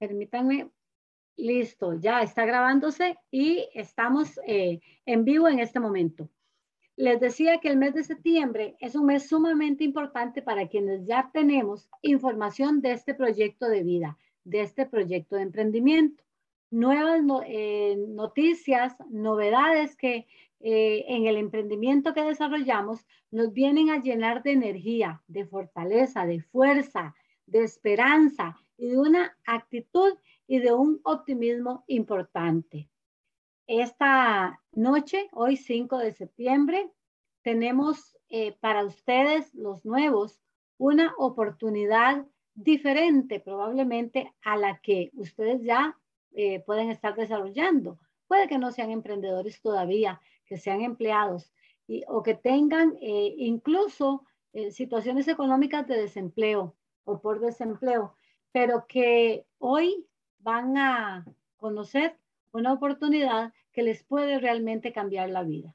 Permítanme. Listo, ya está grabándose y estamos eh, en vivo en este momento. Les decía que el mes de septiembre es un mes sumamente importante para quienes ya tenemos información de este proyecto de vida, de este proyecto de emprendimiento. Nuevas eh, noticias, novedades que eh, en el emprendimiento que desarrollamos nos vienen a llenar de energía, de fortaleza, de fuerza, de esperanza y de una actitud y de un optimismo importante. Esta noche, hoy 5 de septiembre, tenemos eh, para ustedes, los nuevos, una oportunidad diferente probablemente a la que ustedes ya eh, pueden estar desarrollando. Puede que no sean emprendedores todavía, que sean empleados y, o que tengan eh, incluso situaciones económicas de desempleo o por desempleo, pero que hoy van a conocer una oportunidad que les puede realmente cambiar la vida.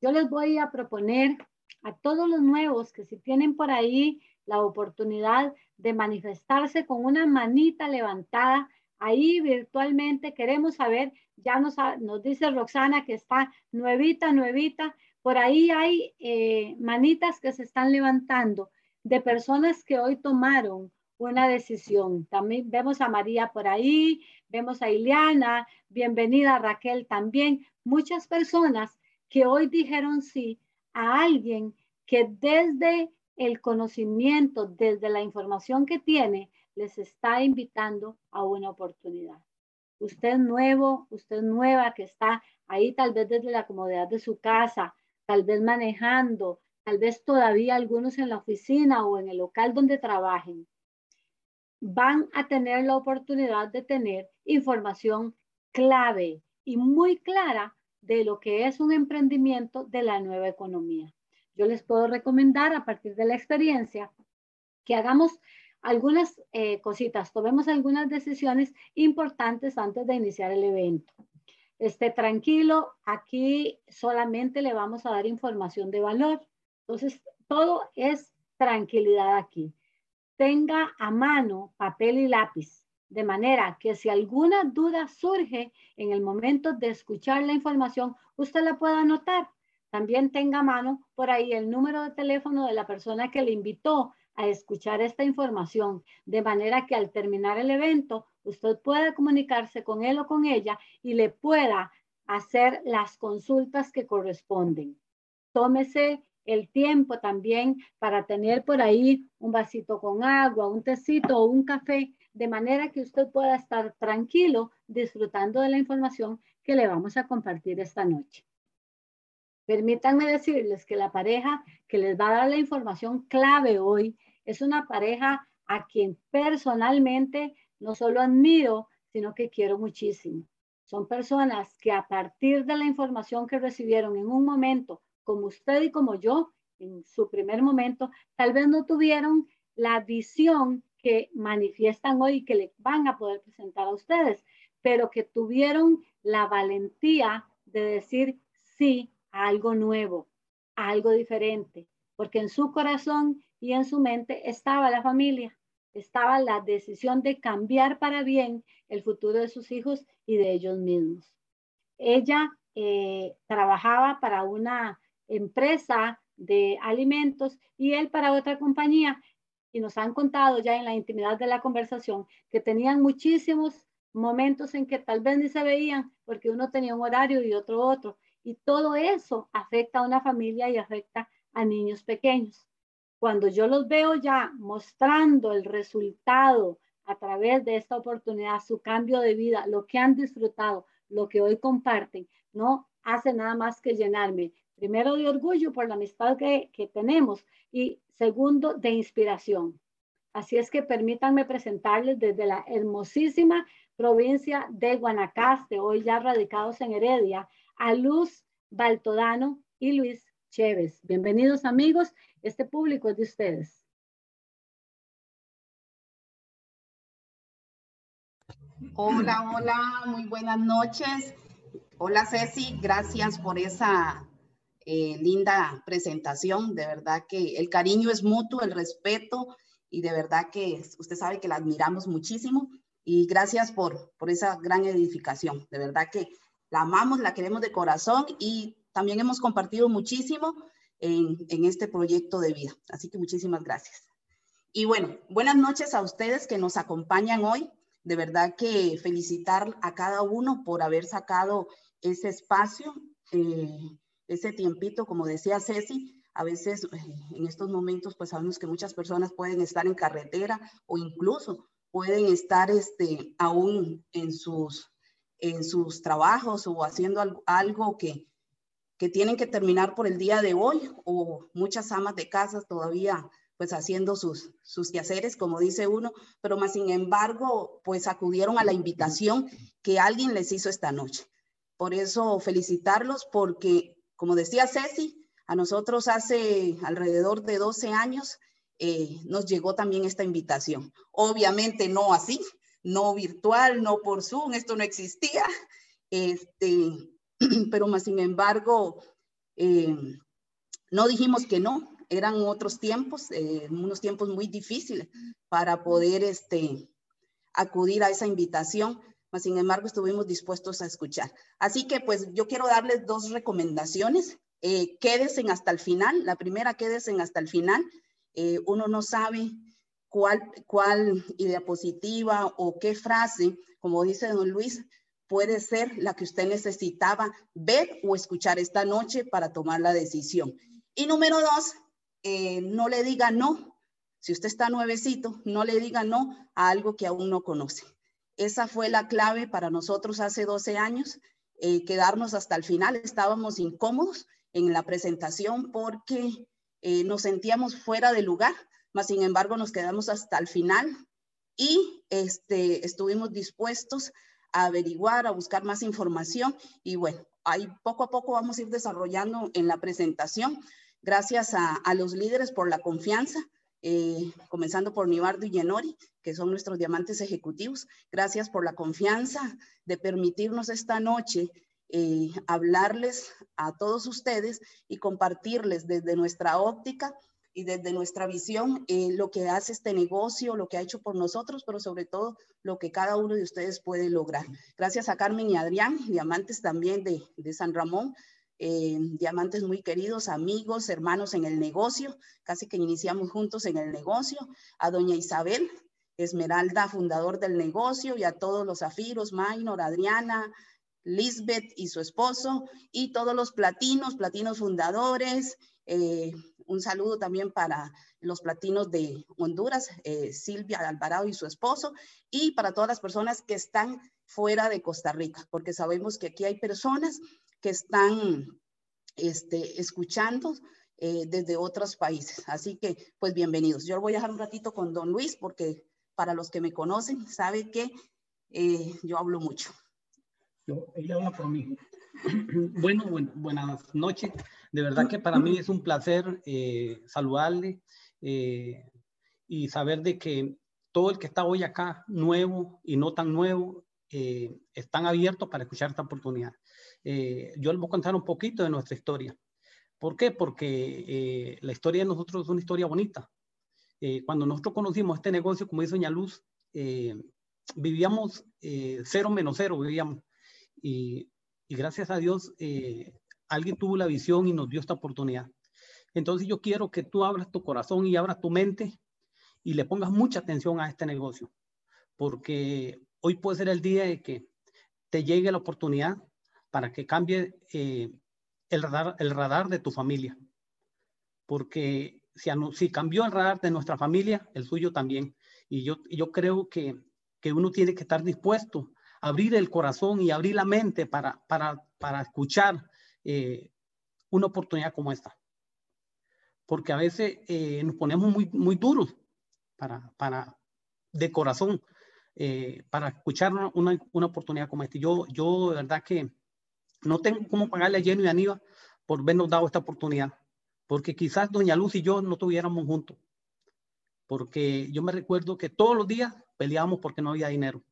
Yo les voy a proponer a todos los nuevos que si tienen por ahí la oportunidad de manifestarse con una manita levantada, ahí virtualmente queremos saber, ya nos, dice Roxana que está nuevita, nuevita, por ahí hay eh, manitas que se están levantando de personas que hoy tomaron una decisión. También vemos a María por ahí, vemos a Ileana, bienvenida Raquel también. Muchas personas que hoy dijeron sí a alguien que desde el conocimiento, desde la información que tiene, les está invitando a una oportunidad. Usted nuevo, usted nueva que está ahí tal vez desde la comodidad de su casa, tal vez manejando, tal vez todavía algunos en la oficina o en el local donde trabajen van a tener la oportunidad de tener información clave y muy clara de lo que es un emprendimiento de la nueva economía. Yo les puedo recomendar a partir de la experiencia que hagamos algunas eh, cositas, tomemos algunas decisiones importantes antes de iniciar el evento. Esté tranquilo, aquí solamente le vamos a dar información de valor. Entonces, todo es tranquilidad aquí tenga a mano papel y lápiz, de manera que si alguna duda surge en el momento de escuchar la información, usted la pueda anotar. También tenga a mano por ahí el número de teléfono de la persona que le invitó a escuchar esta información, de manera que al terminar el evento, usted pueda comunicarse con él o con ella y le pueda hacer las consultas que corresponden. Tómese el tiempo también para tener por ahí un vasito con agua, un tecito o un café, de manera que usted pueda estar tranquilo disfrutando de la información que le vamos a compartir esta noche. Permítanme decirles que la pareja que les va a dar la información clave hoy es una pareja a quien personalmente no solo admiro, sino que quiero muchísimo. Son personas que a partir de la información que recibieron en un momento como usted y como yo, en su primer momento, tal vez no tuvieron la visión que manifiestan hoy y que le van a poder presentar a ustedes, pero que tuvieron la valentía de decir sí a algo nuevo, a algo diferente, porque en su corazón y en su mente estaba la familia, estaba la decisión de cambiar para bien el futuro de sus hijos y de ellos mismos. Ella eh, trabajaba para una empresa de alimentos y él para otra compañía. Y nos han contado ya en la intimidad de la conversación que tenían muchísimos momentos en que tal vez ni se veían porque uno tenía un horario y otro otro. Y todo eso afecta a una familia y afecta a niños pequeños. Cuando yo los veo ya mostrando el resultado a través de esta oportunidad, su cambio de vida, lo que han disfrutado, lo que hoy comparten, no hace nada más que llenarme Primero de orgullo por la amistad que, tenemos y segundo de inspiración. Así es que permítanme presentarles desde la hermosísima provincia de Guanacaste, hoy ya radicados en Heredia, a Luz Baltodano y Luis Chévez. Bienvenidos amigos, este público es de ustedes. Hola, hola, muy buenas noches. Hola Ceci, gracias por esa eh, linda presentación. De verdad que el cariño es mutuo, el respeto y de verdad que usted sabe que la admiramos muchísimo. y gracias por, por esa gran edificación. De verdad que la amamos, la queremos de corazón y también hemos compartido muchísimo en, en este proyecto de vida. Así que muchísimas gracias. Y bueno, buenas noches a ustedes que nos acompañan hoy. De verdad que felicitar a cada uno por haber sacado ese espacio, eh, ese tiempito, como decía Ceci, a veces eh, en estos momentos pues sabemos que muchas personas pueden estar en carretera o incluso pueden estar este, aún en sus, en sus trabajos o haciendo algo, algo que, que tienen que terminar por el día de hoy o muchas amas de casa todavía pues haciendo sus, sus quehaceres, como dice uno, pero más sin embargo, pues acudieron a la invitación que alguien les hizo esta noche. Por eso felicitarlos porque, como decía Ceci, a nosotros hace alrededor de 12 años eh, nos llegó también esta invitación. Obviamente no así, no virtual, no por Zoom, esto no existía, este, pero más sin embargo, eh, no dijimos que no, eran otros tiempos, eh, unos tiempos muy difíciles para poder este, acudir a esa invitación, mas sin embargo estuvimos dispuestos a escuchar. Así que pues yo quiero darles dos recomendaciones. Eh, quédense hasta el final. La primera, quédense hasta el final. Eh, uno no sabe cuál, cuál idea positiva o qué frase, como dice don Luis, puede ser la que usted necesitaba ver o escuchar esta noche para tomar la decisión. Y número dos, eh, no le diga no. Si usted está nuevecito, no le diga no a algo que aún no conoce. Esa fue la clave para nosotros hace 12 años, eh, quedarnos hasta el final. Estábamos incómodos en la presentación porque eh, nos sentíamos fuera de lugar, mas sin embargo nos quedamos hasta el final y este, estuvimos dispuestos a averiguar, a buscar más información y bueno, ahí poco a poco vamos a ir desarrollando en la presentación Gracias a, los líderes por la confianza, eh, comenzando por Nibardo y Yenori, que son nuestros diamantes ejecutivos. Gracias por la confianza de permitirnos esta noche eh, hablarles a todos ustedes y compartirles desde nuestra óptica y desde nuestra visión eh, lo que hace este negocio, lo que ha hecho por nosotros, pero sobre todo lo que cada uno de ustedes puede lograr. Gracias a Carmen y Adrián, diamantes también de, de San Ramón, eh, diamantes muy queridos, amigos, hermanos en el negocio, casi que iniciamos juntos en el negocio, a doña Isabel Esmeralda, fundador del negocio, y a todos los zafiros, Maynor, Adriana, Lisbeth y su esposo, y todos los platinos, platinos fundadores. Eh, un saludo también para los platinos de Honduras, eh, Silvia Alvarado y su esposo, y para todas las personas que están fuera de Costa Rica, porque sabemos que aquí hay personas que están este, escuchando eh, desde otros países. Así que, pues bienvenidos. Yo voy a dejar un ratito con don Luis porque para los que me conocen, sabe que eh, yo hablo mucho. Ella habla por mí. bueno, buenas noches. De verdad que para mí es un placer eh, saludarle y saber de que todo el que está hoy acá, nuevo y no tan nuevo, están abiertos para escuchar esta oportunidad. Eh, yo les voy a contar un poquito de nuestra historia. ¿Por qué? Porque eh, la historia de nosotros es una historia bonita. Eh, cuando nosotros conocimos este negocio, como dice Doña Luz, vivíamos cero menos cero, vivíamos. Y, y gracias a Dios, alguien tuvo la visión y nos dio esta oportunidad. Entonces yo quiero que tú abras tu corazón y abras tu mente y le pongas mucha atención a este negocio, porque hoy puede ser el día de que te llegue la oportunidad para que cambie eh, el, radar, el radar de tu familia. Porque si, si cambió el radar de nuestra familia, el suyo también. Y yo, yo creo que, que uno tiene que estar dispuesto a abrir el corazón y abrir la mente para, para, para escuchar eh, una oportunidad como esta. Porque a veces eh, nos ponemos muy, muy duros para, para, de corazón para escuchar una, una, oportunidad como esta. Yo, yo de verdad que no tengo cómo pagarle a Jenny y a Aníbal por habernos dado esta oportunidad, porque quizás Doña Luz y yo no estuviéramos juntos, porque yo me recuerdo que todos los días peleábamos porque no había dinero.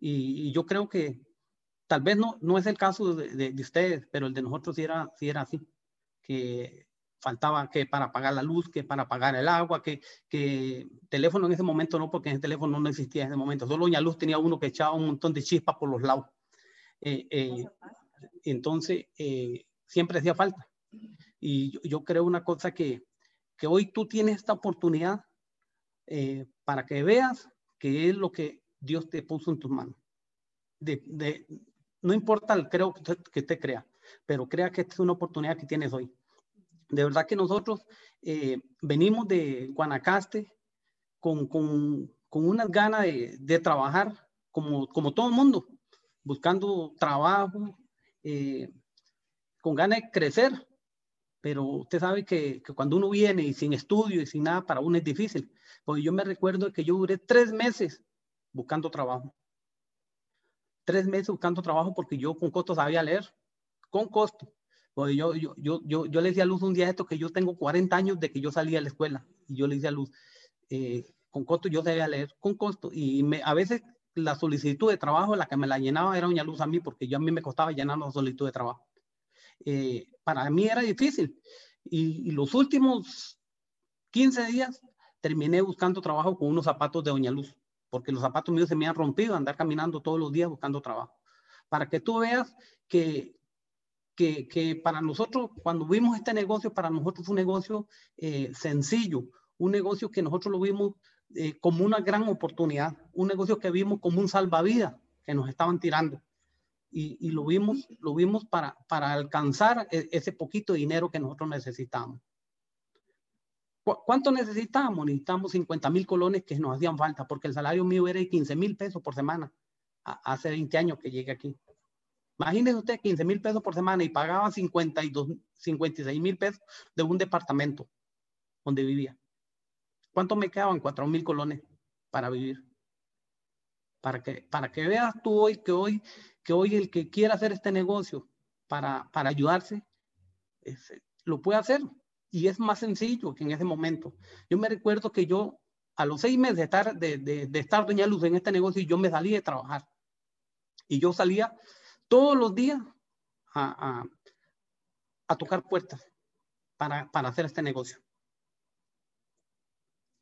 Y, yo creo que tal vez no, no es el caso de, de, ustedes, pero el de nosotros sí era, sí era así, que faltaba que para pagar la luz, que para pagar el agua, que, que teléfono en ese momento no, porque ese teléfono no existía en ese momento. Solo Doña Luz tenía uno que echaba un montón de chispas por los lados. Eh, eh, entonces, eh, siempre hacía falta. Y yo, creo una cosa que, que, hoy tú tienes esta oportunidad para que veas que es lo que Dios te puso en tus manos. De, no importa el creo que te, crea, pero crea que esta es una oportunidad que tienes hoy. De verdad que nosotros venimos de Guanacaste con, con, con unas ganas de, de, trabajar como, como todo el mundo buscando trabajo, eh, con ganas de crecer, pero usted sabe que, cuando uno viene y sin estudio y sin nada, para uno es difícil. Pues yo me recuerdo que yo duré tres meses buscando trabajo. Tres meses buscando trabajo porque yo con costo sabía leer, con costo. Pues yo, yo, yo, yo, yo le decía a Luz un día esto que yo tengo 40 años de que yo salí a la escuela y yo le decía a Luz, eh, con costo yo sabía leer, con costo. Y me, a veces la solicitud de trabajo, la que me la llenaba era Doña Luz a mí, porque yo a mí me costaba llenar la solicitud de trabajo. Eh, para mí era difícil. Y, los últimos 15 días terminé buscando trabajo con unos zapatos de Doña Luz, porque los zapatos míos se me han rompido, andar caminando todos los días buscando trabajo. Para que tú veas que, que, para nosotros, cuando vimos este negocio, para nosotros fue un negocio eh, sencillo, un negocio que nosotros lo vimos eh, como una gran oportunidad, un negocio que vimos como un salvavidas que nos estaban tirando. Y, y lo vimos, lo vimos para, para alcanzar e, ese poquito dinero que nosotros necesitamos. ¿Cuánto necesitamos? Necesitamos 50 mil colones que nos hacían falta, porque el salario mío era de 15 mil pesos por semana, hace 20 años que llegué aquí. Imagínese usted 15 mil pesos por semana y pagaba 52, 56 mil pesos de un departamento donde vivía. ¿Cuánto me quedaban? Cuatro mil colones para vivir. Para que, para que veas tú hoy que hoy, que hoy el que quiera hacer este negocio para, para ayudarse, lo puede hacer. Y es más sencillo que en ese momento. Yo me recuerdo que yo, a los seis meses de estar, de, de, estar Doña Luz en este negocio, yo me salí de trabajar. Y yo salía todos los días a, a, a tocar puertas para, para hacer este negocio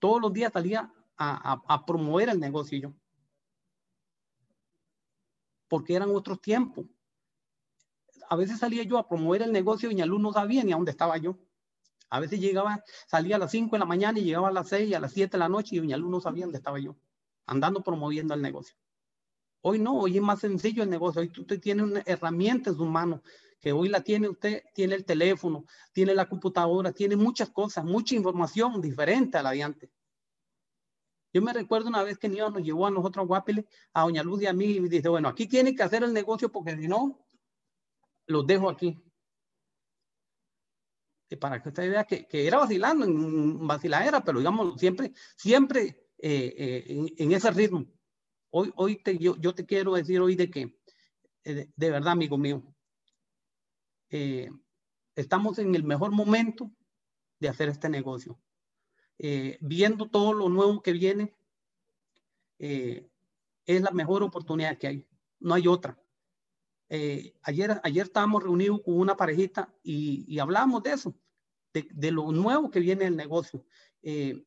todos los días salía a, promover el negocio yo. Porque eran otros tiempos. A veces salía yo a promover el negocio y alumno no sabía ni a dónde estaba yo. A veces llegaba, salía a las 5 de la mañana y llegaba a las 6, a las 7 de la noche y alumno no sabía dónde estaba yo, andando promoviendo el negocio. Hoy no, hoy es más sencillo el negocio. Hoy usted tiene una herramienta en que hoy la tiene usted, tiene el teléfono, tiene la computadora, tiene muchas cosas, mucha información diferente a la de antes. Yo me recuerdo una vez que Niño nos llevó a nosotros a Guapile, a Doña Luz y a mí, y dice, bueno, aquí tiene que hacer el negocio porque si no, los dejo aquí. Y para que usted vea que, que era vacilando, vaciladera, pero digamos, siempre, siempre eh, eh, en, ese ritmo. Hoy, hoy te, yo, yo, te quiero decir hoy de que, eh, de, verdad, amigo mío, estamos en el mejor momento de hacer este negocio. Eh, viendo todo lo nuevo que viene, eh, es la mejor oportunidad que hay. No hay otra. Eh, ayer, ayer estábamos reunidos con una parejita y, y hablamos de eso, de, lo nuevo que viene el negocio. le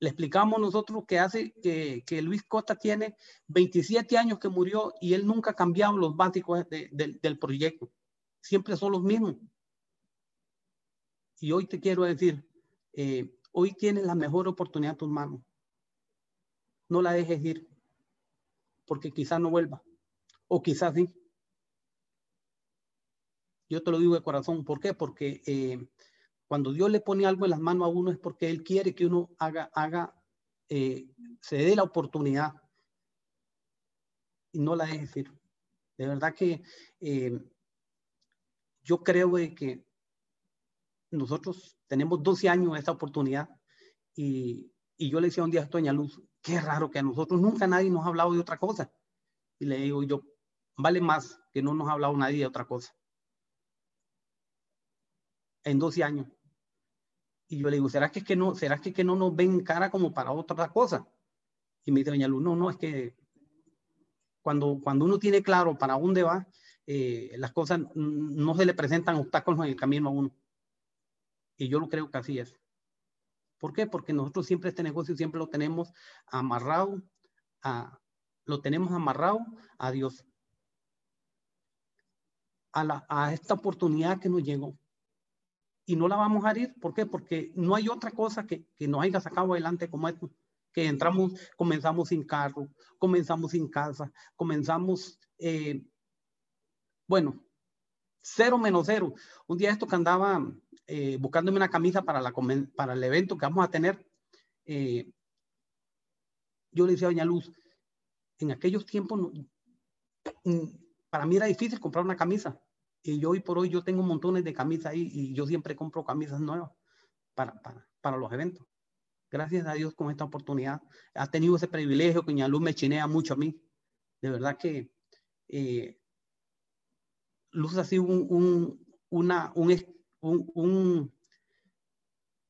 explicamos nosotros que hace que, que, Luis Costa tiene 27 años que murió y él nunca ha los básicos del proyecto. Siempre son los mismos. Y hoy te quiero decir, Hoy tienes la mejor oportunidad en tus manos. No la dejes ir, porque quizás no vuelva, o quizás sí. Yo te lo digo de corazón. ¿Por qué? Porque eh, cuando Dios le pone algo en las manos a uno es porque Él quiere que uno haga, haga, eh, se dé la oportunidad y no la dejes ir. De verdad que eh, yo creo que nosotros tenemos 12 años esta oportunidad y, y yo le decía un día a Doña Luz, qué raro que a nosotros nunca nadie nos ha hablado de otra cosa. Y le digo yo, vale más que no nos ha hablado nadie de otra cosa. En 12 años. Y yo le digo, ¿será que, es que no, será que, que no nos ven cara como para otra cosa? Y me dice Doña Luz, no, no, es que cuando, cuando uno tiene claro para dónde va, eh, las cosas no se le presentan obstáculos en el camino a uno. Y yo lo creo que así es. ¿Por qué? Porque nosotros siempre este negocio siempre lo tenemos amarrado a, lo tenemos amarrado a Dios. A, la, a esta oportunidad que nos llegó. Y no la vamos a ir. ¿Por qué? Porque no hay otra cosa que, que nos haya sacado adelante como esto. Que entramos, comenzamos sin carro, comenzamos sin casa, comenzamos, eh, bueno, cero menos cero. Un día esto que andaba eh, buscándome una camisa para, el evento que vamos a tener, eh, yo le decía a Doña Luz, en aquellos tiempos mm, para mí era difícil comprar una camisa. Y yo hoy por hoy yo tengo montones de camisas ahí y yo siempre compro camisas nuevas para, para, para los eventos. Gracias a Dios con esta oportunidad. Ha tenido ese privilegio que Doña Luz me chinea mucho a mí. De verdad que eh, Luz ha sido un, una, un,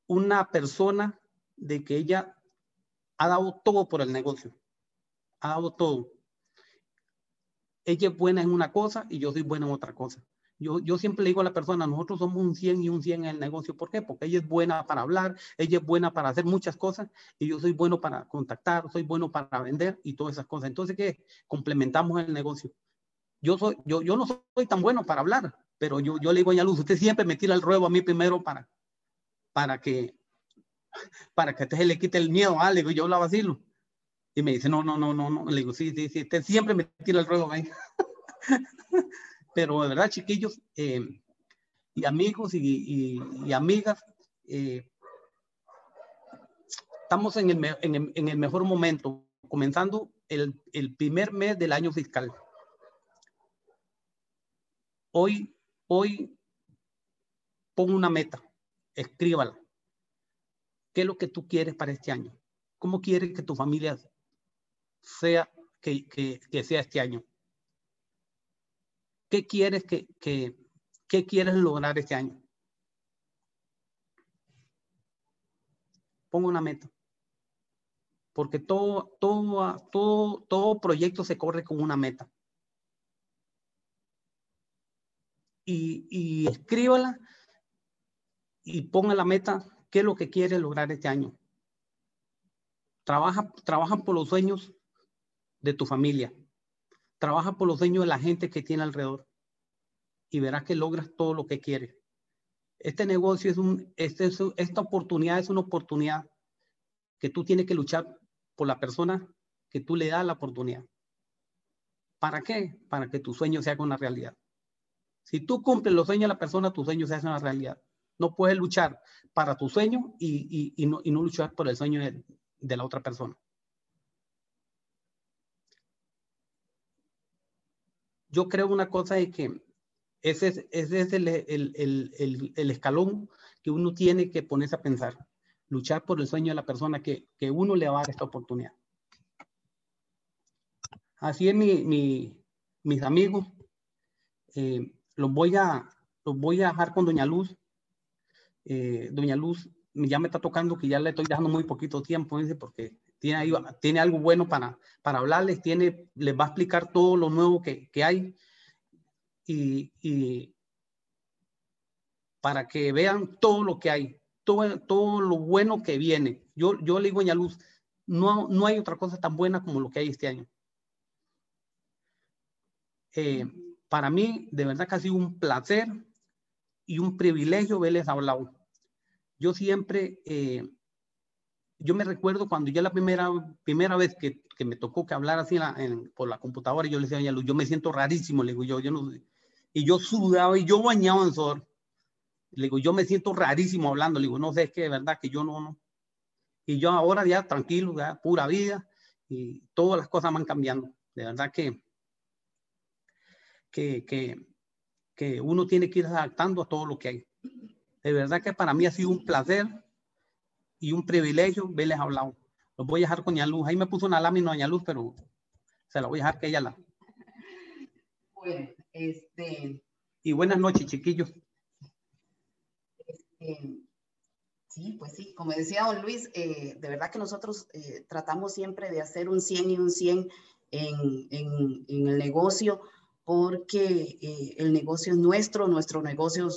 una persona de que ella ha dado todo por el negocio. Ha dado todo. Ella es buena en una cosa y yo soy buena en otra cosa. Yo, yo siempre le digo a la persona, nosotros somos un 100 y un 100 en el negocio. ¿Por qué? Porque ella es buena para hablar, ella es buena para hacer muchas cosas y yo soy bueno para contactar, soy bueno para vender y todas esas cosas. Entonces, ¿qué? Complementamos el negocio yo, soy, yo, yo no soy tan bueno para hablar, pero yo, yo le digo a Luz, usted siempre me tira el ruedo a mí primero para, para que para que usted le quite el miedo. Ah, le digo, yo hablaba así. Y me dice, no, no, no, no, no. Le digo, sí, sí, sí, usted siempre me tira el ruedo a mí. pero de verdad, chiquillos eh, y amigos y, y, amigas, eh, estamos en el, en, el, en el, mejor momento, comenzando el, el primer mes del año fiscal. Hoy, hoy, pon una meta, escríbala. ¿Qué es lo que tú quieres para este año? ¿Cómo quieres que tu familia sea, que, que, sea este año? ¿Qué quieres que, que, qué quieres lograr este año? Pongo una meta. Porque todo, todo, todo, todo proyecto se corre con una meta. Y, escríbala y ponga la meta, qué es lo que quiere lograr este año. Trabaja, trabaja por los sueños de tu familia. Trabaja por los sueños de la gente que tiene alrededor. Y verás que logras todo lo que quieres. Este negocio es un, este esta oportunidad es una oportunidad que tú tienes que luchar por la persona que tú le das la oportunidad. ¿Para qué? Para que tu sueño sea una realidad. Si tú cumples los sueños de la persona, tus sueños se hacen una realidad. No puedes luchar para tu sueño y, no, luchar por el sueño de, la otra persona. Yo creo una cosa de que ese es, el, escalón que uno tiene que ponerse a pensar. Luchar por el sueño de la persona que, uno le va a dar esta oportunidad. Así es mis amigos. Eh, los voy a, los voy a dejar con Doña Luz. Eh, Doña Luz ya me está tocando que ya le estoy dejando muy poquito tiempo, porque tiene, tiene algo bueno para, para hablarles, tiene, les va a explicar todo lo nuevo que, que hay y, y, para que vean todo lo que hay, todo, todo lo bueno que viene. Yo, yo le digo Doña Luz, no, no hay otra cosa tan buena como lo que hay este año. Eh, para mí, de verdad que ha sido un placer y un privilegio verles hablar. Yo siempre, eh, yo me recuerdo cuando ya la primera, primera vez que, que me tocó que hablar así por la computadora, yo le decía Luz, yo me siento rarísimo, le digo yo, yo no, y yo sudaba y yo bañaba en sudor. Le digo, yo me siento rarísimo hablando, le digo, no sé, es que de verdad que yo no, no. Y yo ahora ya tranquilo, ya pura vida, y todas las cosas van cambiando. De verdad que que, que, uno tiene que ir adaptando a todo lo que hay. De verdad que para mí ha sido un placer y un privilegio verles hablar. Los voy a dejar con Luz. Ahí me puso una lámina Doña Luz, pero se la voy a dejar que ella la. Bueno, este. Y buenas noches, chiquillos. Este, sí, pues sí, como decía don Luis, eh, de verdad que nosotros eh, tratamos siempre de hacer un 100 y un 100 en, en, en el negocio porque eh, el negocio es nuestro, nuestro negocio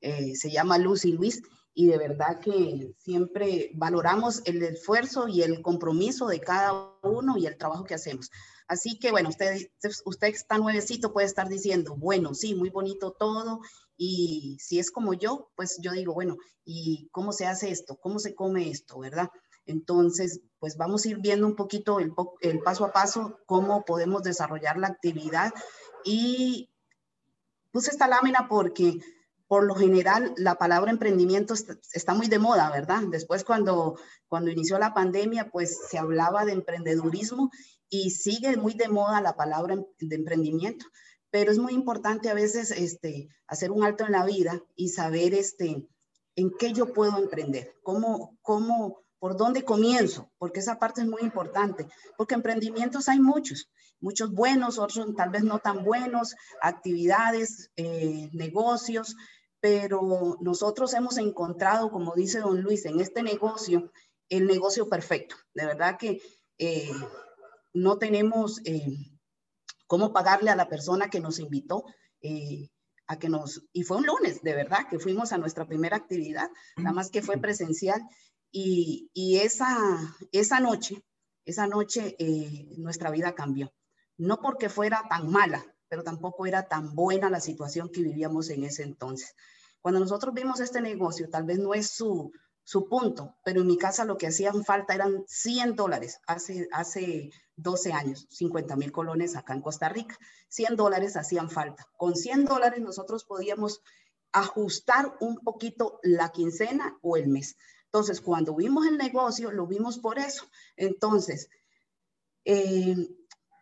eh, se llama Luz y Luis y de verdad que siempre valoramos el esfuerzo y el compromiso de cada uno y el trabajo que hacemos. Así que bueno, usted, usted está nuevecito, puede estar diciendo, bueno, sí, muy bonito todo, y si es como yo, pues yo digo, bueno, ¿y cómo se hace esto? ¿Cómo se come esto? ¿Verdad? Entonces, pues vamos a ir viendo un poquito el, paso a paso, cómo podemos desarrollar la actividad. Y puse esta lámina porque por lo general la palabra emprendimiento está muy de moda, ¿verdad? Después cuando, cuando inició la pandemia, pues se hablaba de emprendedurismo y sigue muy de moda la palabra em, de emprendimiento, pero es muy importante a veces este, hacer un alto en la vida y saber este, en qué yo puedo emprender, cómo, cómo, por dónde comienzo, porque esa parte es muy importante, porque emprendimientos hay muchos, muchos buenos, otros tal vez no tan buenos, actividades, eh, negocios, pero nosotros hemos encontrado, como dice don Luis, en este negocio, el negocio perfecto. De verdad que eh, no tenemos eh, cómo pagarle a la persona que nos invitó. Eh, a que nos, y fue un lunes, de verdad, que fuimos a nuestra primera actividad, nada más que fue presencial, y, esa, esa noche, esa noche nuestra vida cambió. No porque fuera tan mala, pero tampoco era tan buena la situación que vivíamos en ese entonces. Cuando nosotros vimos este negocio, tal vez no es su, su punto, pero en mi casa lo que hacían falta eran 100 dólares hace, hace 12 años, 50 mil colones acá en Costa Rica. 100 dólares hacían falta. Con 100 dólares nosotros podíamos ajustar un poquito la quincena o el mes. Entonces, cuando vimos el negocio, lo vimos por eso. Entonces, eh,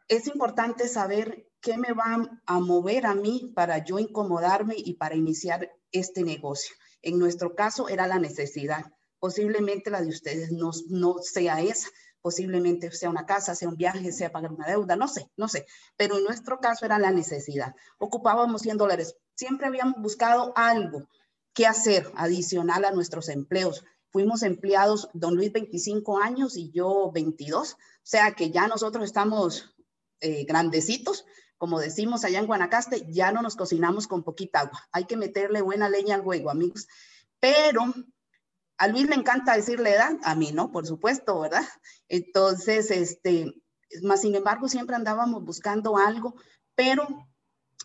es importante saber qué me va a mover a mí para yo incomodarme y para iniciar este negocio. En nuestro caso era la necesidad. Posiblemente la de ustedes no, no sea esa. Posiblemente sea una casa, sea un viaje, sea pagar una deuda, no sé, no sé. Pero en nuestro caso era la necesidad. Ocupábamos 100 dólares. Siempre habíamos buscado algo que hacer adicional a nuestros empleos. Fuimos empleados, don Luis 25 años y yo 22. O sea que ya nosotros estamos eh, grandecitos, como decimos allá en Guanacaste, ya no nos cocinamos con poquita agua. Hay que meterle buena leña al huevo, amigos. Pero a Luis le encanta decirle edad, a mí no, por supuesto, ¿verdad? Entonces, este, más sin embargo, siempre andábamos buscando algo, pero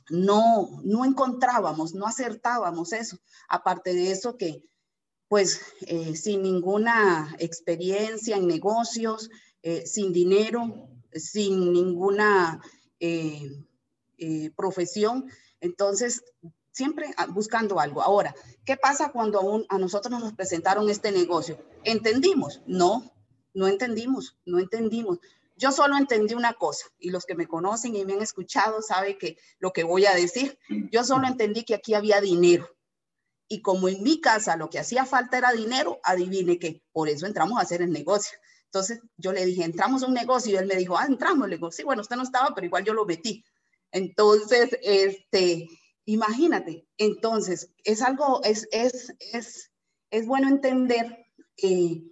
no, no encontrábamos, no acertábamos eso. Aparte de eso que, pues, eh, sin ninguna experiencia en negocios, eh, sin dinero, sin ninguna eh, profesión. Entonces, siempre buscando algo. Ahora, ¿qué pasa cuando a, nosotros nos presentaron este negocio? ¿Entendimos? No, no entendimos, no entendimos. Yo solo entendí una cosa, y los que me conocen y me han escuchado saben que lo que voy a decir, yo solo entendí que aquí había dinero. Y como en mi casa lo que hacía falta era dinero, adivine que por eso entramos a hacer el negocio. Entonces yo le dije, entramos a un negocio y él me dijo, ah, entramos. Le digo, sí, bueno, usted no estaba, pero igual yo lo metí. Entonces, este, imagínate, entonces, es algo, es, es, es, es bueno entender que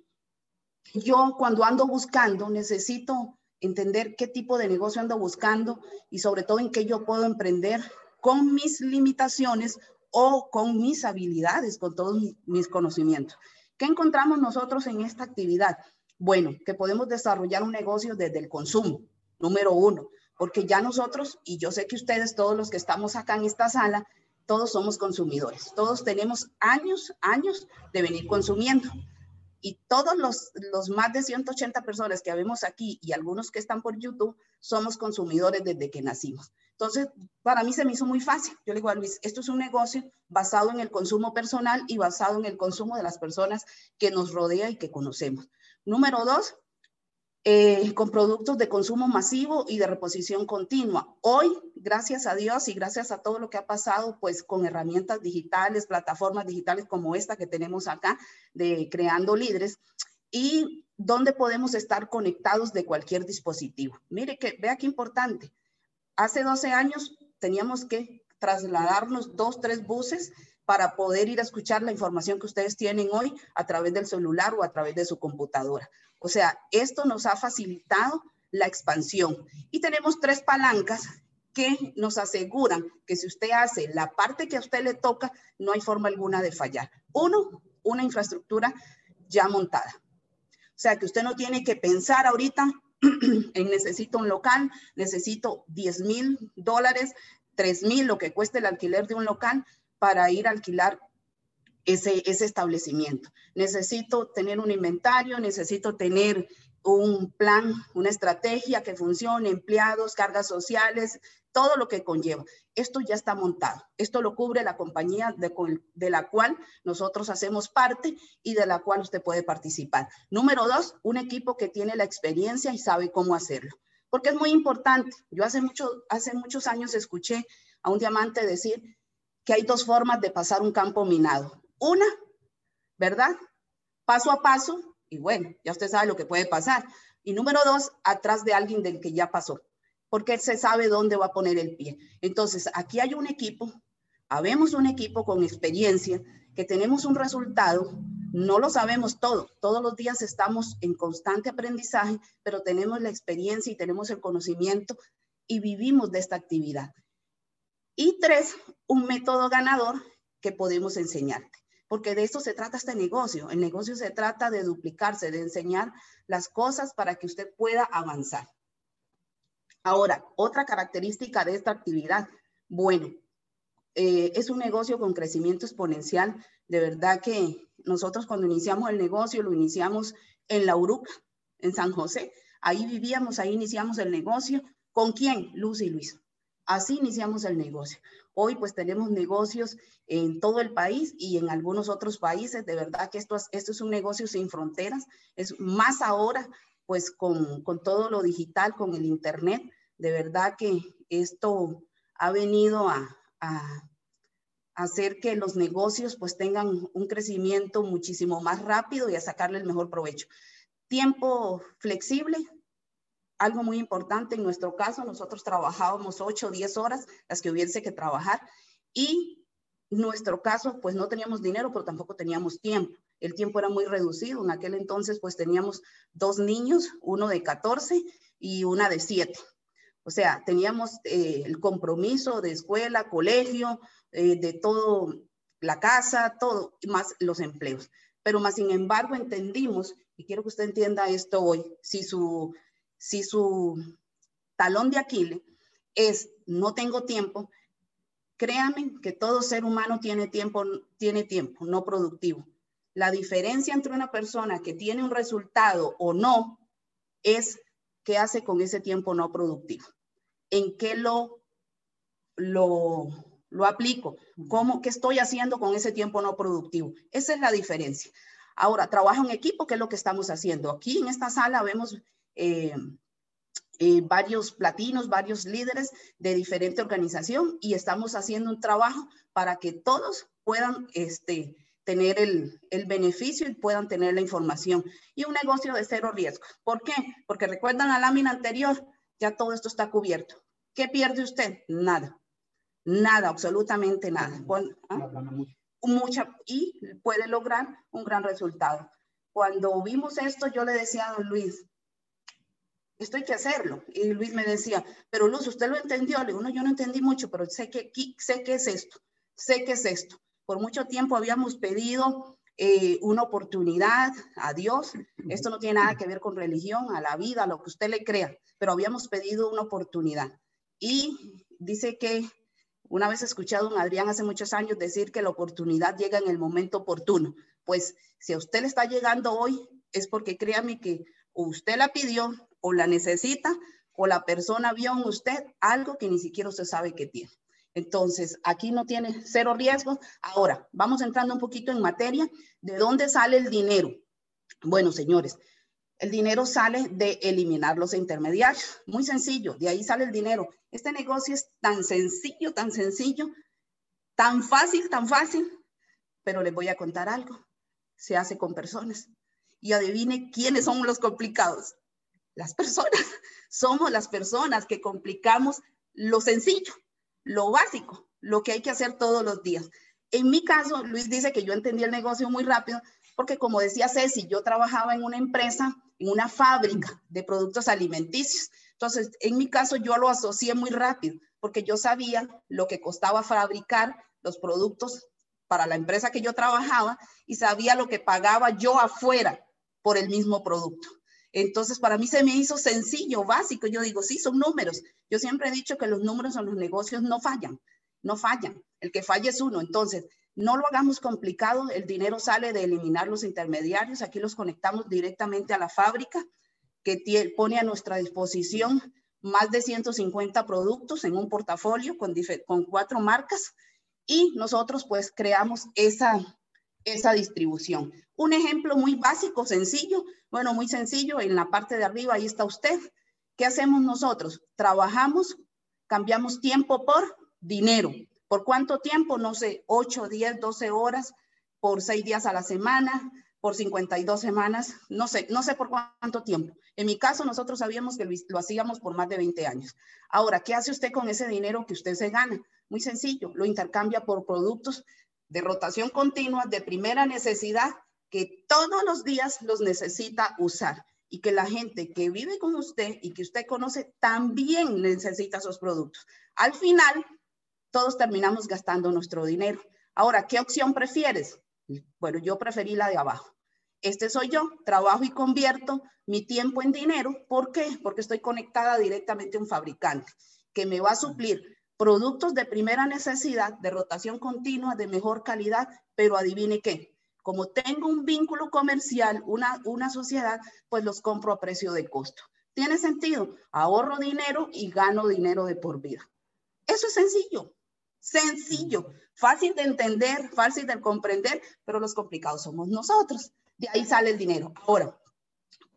yo cuando ando buscando necesito entender qué tipo de negocio ando buscando y sobre todo en qué yo puedo emprender con mis limitaciones o con mis habilidades, con todos mis conocimientos. ¿Qué encontramos nosotros en esta actividad? Bueno, que podemos desarrollar un negocio desde el consumo, número uno, porque ya nosotros, y yo sé que ustedes, todos los que estamos acá en esta sala, todos somos consumidores, todos tenemos años, años de venir consumiendo. Y todos los, los más de 180 personas que vemos aquí y algunos que están por YouTube, somos consumidores desde que nacimos. Entonces, para mí se me hizo muy fácil. Yo le digo a Luis, esto es un negocio basado en el consumo personal y basado en el consumo de las personas que nos rodea y que conocemos. Número dos, eh, con productos de consumo masivo y de reposición continua. Hoy, gracias a Dios y gracias a todo lo que ha pasado, pues con herramientas digitales, plataformas digitales como esta que tenemos acá de Creando Líderes, y donde podemos estar conectados de cualquier dispositivo. Mire que, vea qué importante. Hace 12 años teníamos que trasladarnos dos, tres buses para poder ir a escuchar la información que ustedes tienen hoy a través del celular o a través de su computadora. O sea, esto nos ha facilitado la expansión. Y tenemos tres palancas que nos aseguran que si usted hace la parte que a usted le toca, no hay forma alguna de fallar. Uno, una infraestructura ya montada. O sea que usted no tiene que pensar ahorita necesito un local, necesito 10 mil dólares, 3 mil, lo que cueste el alquiler de un local para ir a alquilar ese, ese establecimiento. Necesito tener un inventario, necesito tener un plan, una estrategia que funcione, empleados, cargas sociales, todo lo que conlleva. Esto ya está montado. Esto lo cubre la compañía de, de, la cual nosotros hacemos parte y de la cual usted puede participar. Número dos, un equipo que tiene la experiencia y sabe cómo hacerlo. Porque es muy importante. Yo hace, mucho, hace muchos años escuché a un diamante decir que hay dos formas de pasar un campo minado. Una, ¿verdad? Paso a paso, y bueno, ya usted sabe lo que puede pasar. Y número dos, atrás de alguien del que ya pasó, porque se sabe dónde va a poner el pie. Entonces, aquí hay un equipo, habemos un equipo con experiencia, que tenemos un resultado, no lo sabemos todo, todos los días estamos en constante aprendizaje, pero tenemos la experiencia y tenemos el conocimiento y vivimos de esta actividad. Y tres, un método ganador que podemos enseñarte porque de eso se trata este negocio. El negocio se trata de duplicarse, de enseñar las cosas para que usted pueda avanzar. Ahora, otra característica de esta actividad, bueno, eh, es un negocio con crecimiento exponencial. De verdad que nosotros cuando iniciamos el negocio lo iniciamos en La Uruca, en San José. Ahí vivíamos, ahí iniciamos el negocio. ¿Con quién? Luz y Luis. Así iniciamos el negocio. Hoy pues tenemos negocios en todo el país y en algunos otros países. De verdad que esto es, esto es un negocio sin fronteras. Es más ahora pues con, con todo lo digital, con el Internet. De verdad que esto ha venido a, a hacer que los negocios pues tengan un crecimiento muchísimo más rápido y a sacarle el mejor provecho. Tiempo flexible, algo muy importante en nuestro caso, nosotros trabajábamos 8 o 10 horas, las que hubiese que trabajar, y nuestro caso, pues no teníamos dinero, pero tampoco teníamos tiempo. El tiempo era muy reducido. En aquel entonces, pues teníamos dos niños, uno de 14 y una de 7. O sea, teníamos eh, el compromiso de escuela, colegio, eh, de todo, la casa, todo, más los empleos. Pero más sin embargo entendimos, y quiero que usted entienda esto hoy, si su si su talón de Aquiles es no tengo tiempo, créanme que todo ser humano tiene tiempo, tiene tiempo no productivo. La diferencia entre una persona que tiene un resultado o no es qué hace con ese tiempo no productivo. ¿En qué lo, lo, lo aplico? ¿Cómo, ¿Qué estoy haciendo con ese tiempo no productivo? Esa es la diferencia. Ahora, trabajo en equipo, que es lo que estamos haciendo. Aquí en esta sala vemos eh, eh, varios platinos, varios líderes de diferente organización y estamos haciendo un trabajo para que todos puedan este, tener el, el, beneficio y puedan tener la información. Y un negocio de cero riesgo. ¿Por qué? Porque recuerdan la lámina anterior, ya todo esto está cubierto. ¿Qué pierde usted? Nada. Nada, absolutamente nada. ¿ah? Mucha, y puede lograr un gran resultado. Cuando vimos esto, yo le decía a don Luis, esto hay que hacerlo. Y Luis me decía, pero Luz, ¿usted lo entendió? Le digo, no, yo no entendí mucho, pero sé que, sé que es esto, sé que es esto. Por mucho tiempo habíamos pedido eh, una oportunidad a Dios. Esto no tiene nada que ver con religión, a la vida, a lo que usted le crea, pero habíamos pedido una oportunidad. Y dice que una vez escuchado a don Adrián hace muchos años decir que la oportunidad llega en el momento oportuno. Pues si a usted le está llegando hoy, es porque créame que usted la pidió, o la necesita o la persona vio en usted algo que ni siquiera usted sabe que tiene. Entonces, aquí no tiene cero riesgo. Ahora, vamos entrando un poquito en materia. ¿De dónde sale el dinero? Bueno, señores, el dinero sale de eliminar los intermediarios. Muy sencillo, de ahí sale el dinero. Este negocio es tan sencillo, tan sencillo, tan fácil, tan fácil, pero les voy a contar algo. Se hace con personas. Y adivine quiénes son los complicados las personas. Somos las personas que complicamos lo sencillo, lo básico, lo que hay que hacer todos los días. En mi caso, Luis dice que yo entendí el negocio muy rápido porque como decía Ceci, yo trabajaba en una empresa, en una fábrica de productos alimenticios. Entonces, en mi caso, yo lo asocié muy rápido porque yo sabía lo que costaba fabricar los productos para la empresa que yo trabajaba y sabía lo que pagaba yo afuera por el mismo producto. Entonces, para mí se me hizo sencillo, básico. Yo digo, sí, son números. Yo siempre he dicho que los números en los negocios no fallan, no fallan. El que falla es uno. Entonces, no lo hagamos complicado. El dinero sale de eliminar los intermediarios. Aquí los conectamos directamente a la fábrica que pone a nuestra disposición más de 150 productos en un portafolio con, con cuatro marcas y nosotros pues creamos esa, esa distribución. Un ejemplo muy básico, sencillo, bueno, muy sencillo, en la parte de arriba ahí está usted. ¿Qué hacemos nosotros? Trabajamos, cambiamos tiempo por dinero. ¿Por cuánto tiempo? No sé, 8, 10, 12 horas por 6 días a la semana, por 52 semanas, no sé, no sé por cuánto tiempo. En mi caso, nosotros sabíamos que lo hacíamos por más de 20 años. Ahora, ¿qué hace usted con ese dinero que usted se gana? Muy sencillo, lo intercambia por productos de rotación continua de primera necesidad que todos los días los necesita usar y que la gente que vive con usted y que usted conoce también necesita esos productos. Al final, todos terminamos gastando nuestro dinero. Ahora, ¿qué opción prefieres? Bueno, yo preferí la de abajo. Este soy yo, trabajo y convierto mi tiempo en dinero. ¿Por qué? Porque estoy conectada directamente a un fabricante que me va a suplir productos de primera necesidad, de rotación continua, de mejor calidad, pero adivine qué. Como tengo un vínculo comercial, una, una sociedad, pues los compro a precio de costo. ¿Tiene sentido? Ahorro dinero y gano dinero de por vida. Eso es sencillo, sencillo, fácil de entender, fácil de comprender, pero los complicados somos nosotros de ahí sale el dinero. Ahora,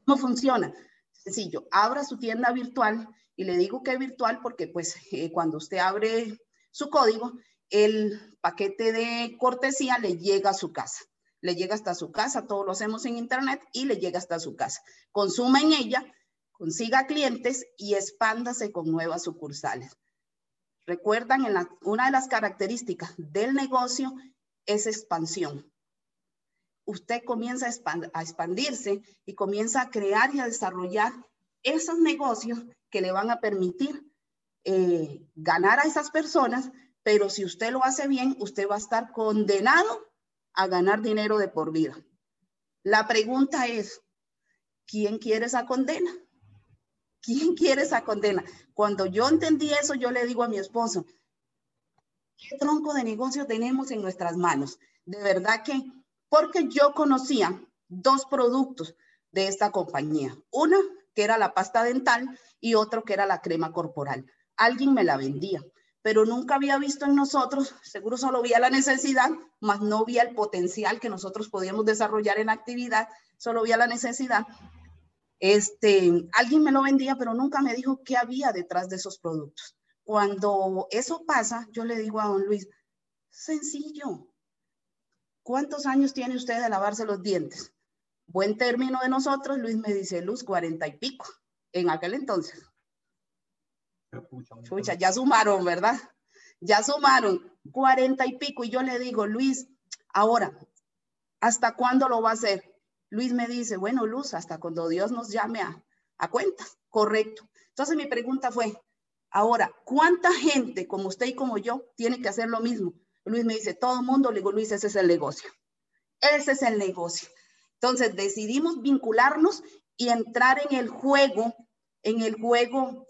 ¿cómo funciona? Sencillo, abra su tienda virtual y le digo que es virtual porque pues eh, cuando usted abre su código, el paquete de cortesía le llega a su casa. Le llega hasta su casa, todo lo hacemos en internet y le llega hasta su casa. Consuma en ella, consiga clientes y expándase con nuevas sucursales. Recuerdan, en una de las características del negocio es expansión usted comienza a expandirse y comienza a crear y a desarrollar esos negocios que le van a permitir eh, ganar a esas personas, pero si usted lo hace bien, usted va a estar condenado a ganar dinero de por vida. La pregunta es, ¿quién quiere esa condena? ¿Quién quiere esa condena? Cuando yo entendí eso, yo le digo a mi esposo, ¿qué tronco de negocio tenemos en nuestras manos? De verdad que porque yo conocía dos productos de esta compañía. Una que era la pasta dental y otro que era la crema corporal. Alguien me la vendía, pero nunca había visto en nosotros, seguro solo veía la necesidad, más no veía el potencial que nosotros podíamos desarrollar en actividad, solo veía la necesidad. Este, alguien me lo vendía, pero nunca me dijo qué había detrás de esos productos. Cuando eso pasa, yo le digo a don Luis, sencillo, ¿Cuántos años tiene usted de lavarse los dientes? Buen término de nosotros, Luis me dice, Luz, cuarenta y pico, en aquel entonces. Escucha, ya sumaron, ¿verdad? Ya sumaron cuarenta y pico y yo le digo, Luis, ahora, ¿hasta cuándo lo va a hacer? Luis me dice, bueno, Luz, hasta cuando Dios nos llame a, a cuentas. Correcto. Entonces mi pregunta fue, ahora, ¿cuánta gente como usted y como yo tiene que hacer lo mismo? Luis me dice, todo el mundo, le digo, Luis, ese es el negocio. Ese es el negocio. Entonces decidimos vincularnos y entrar en el juego, en el juego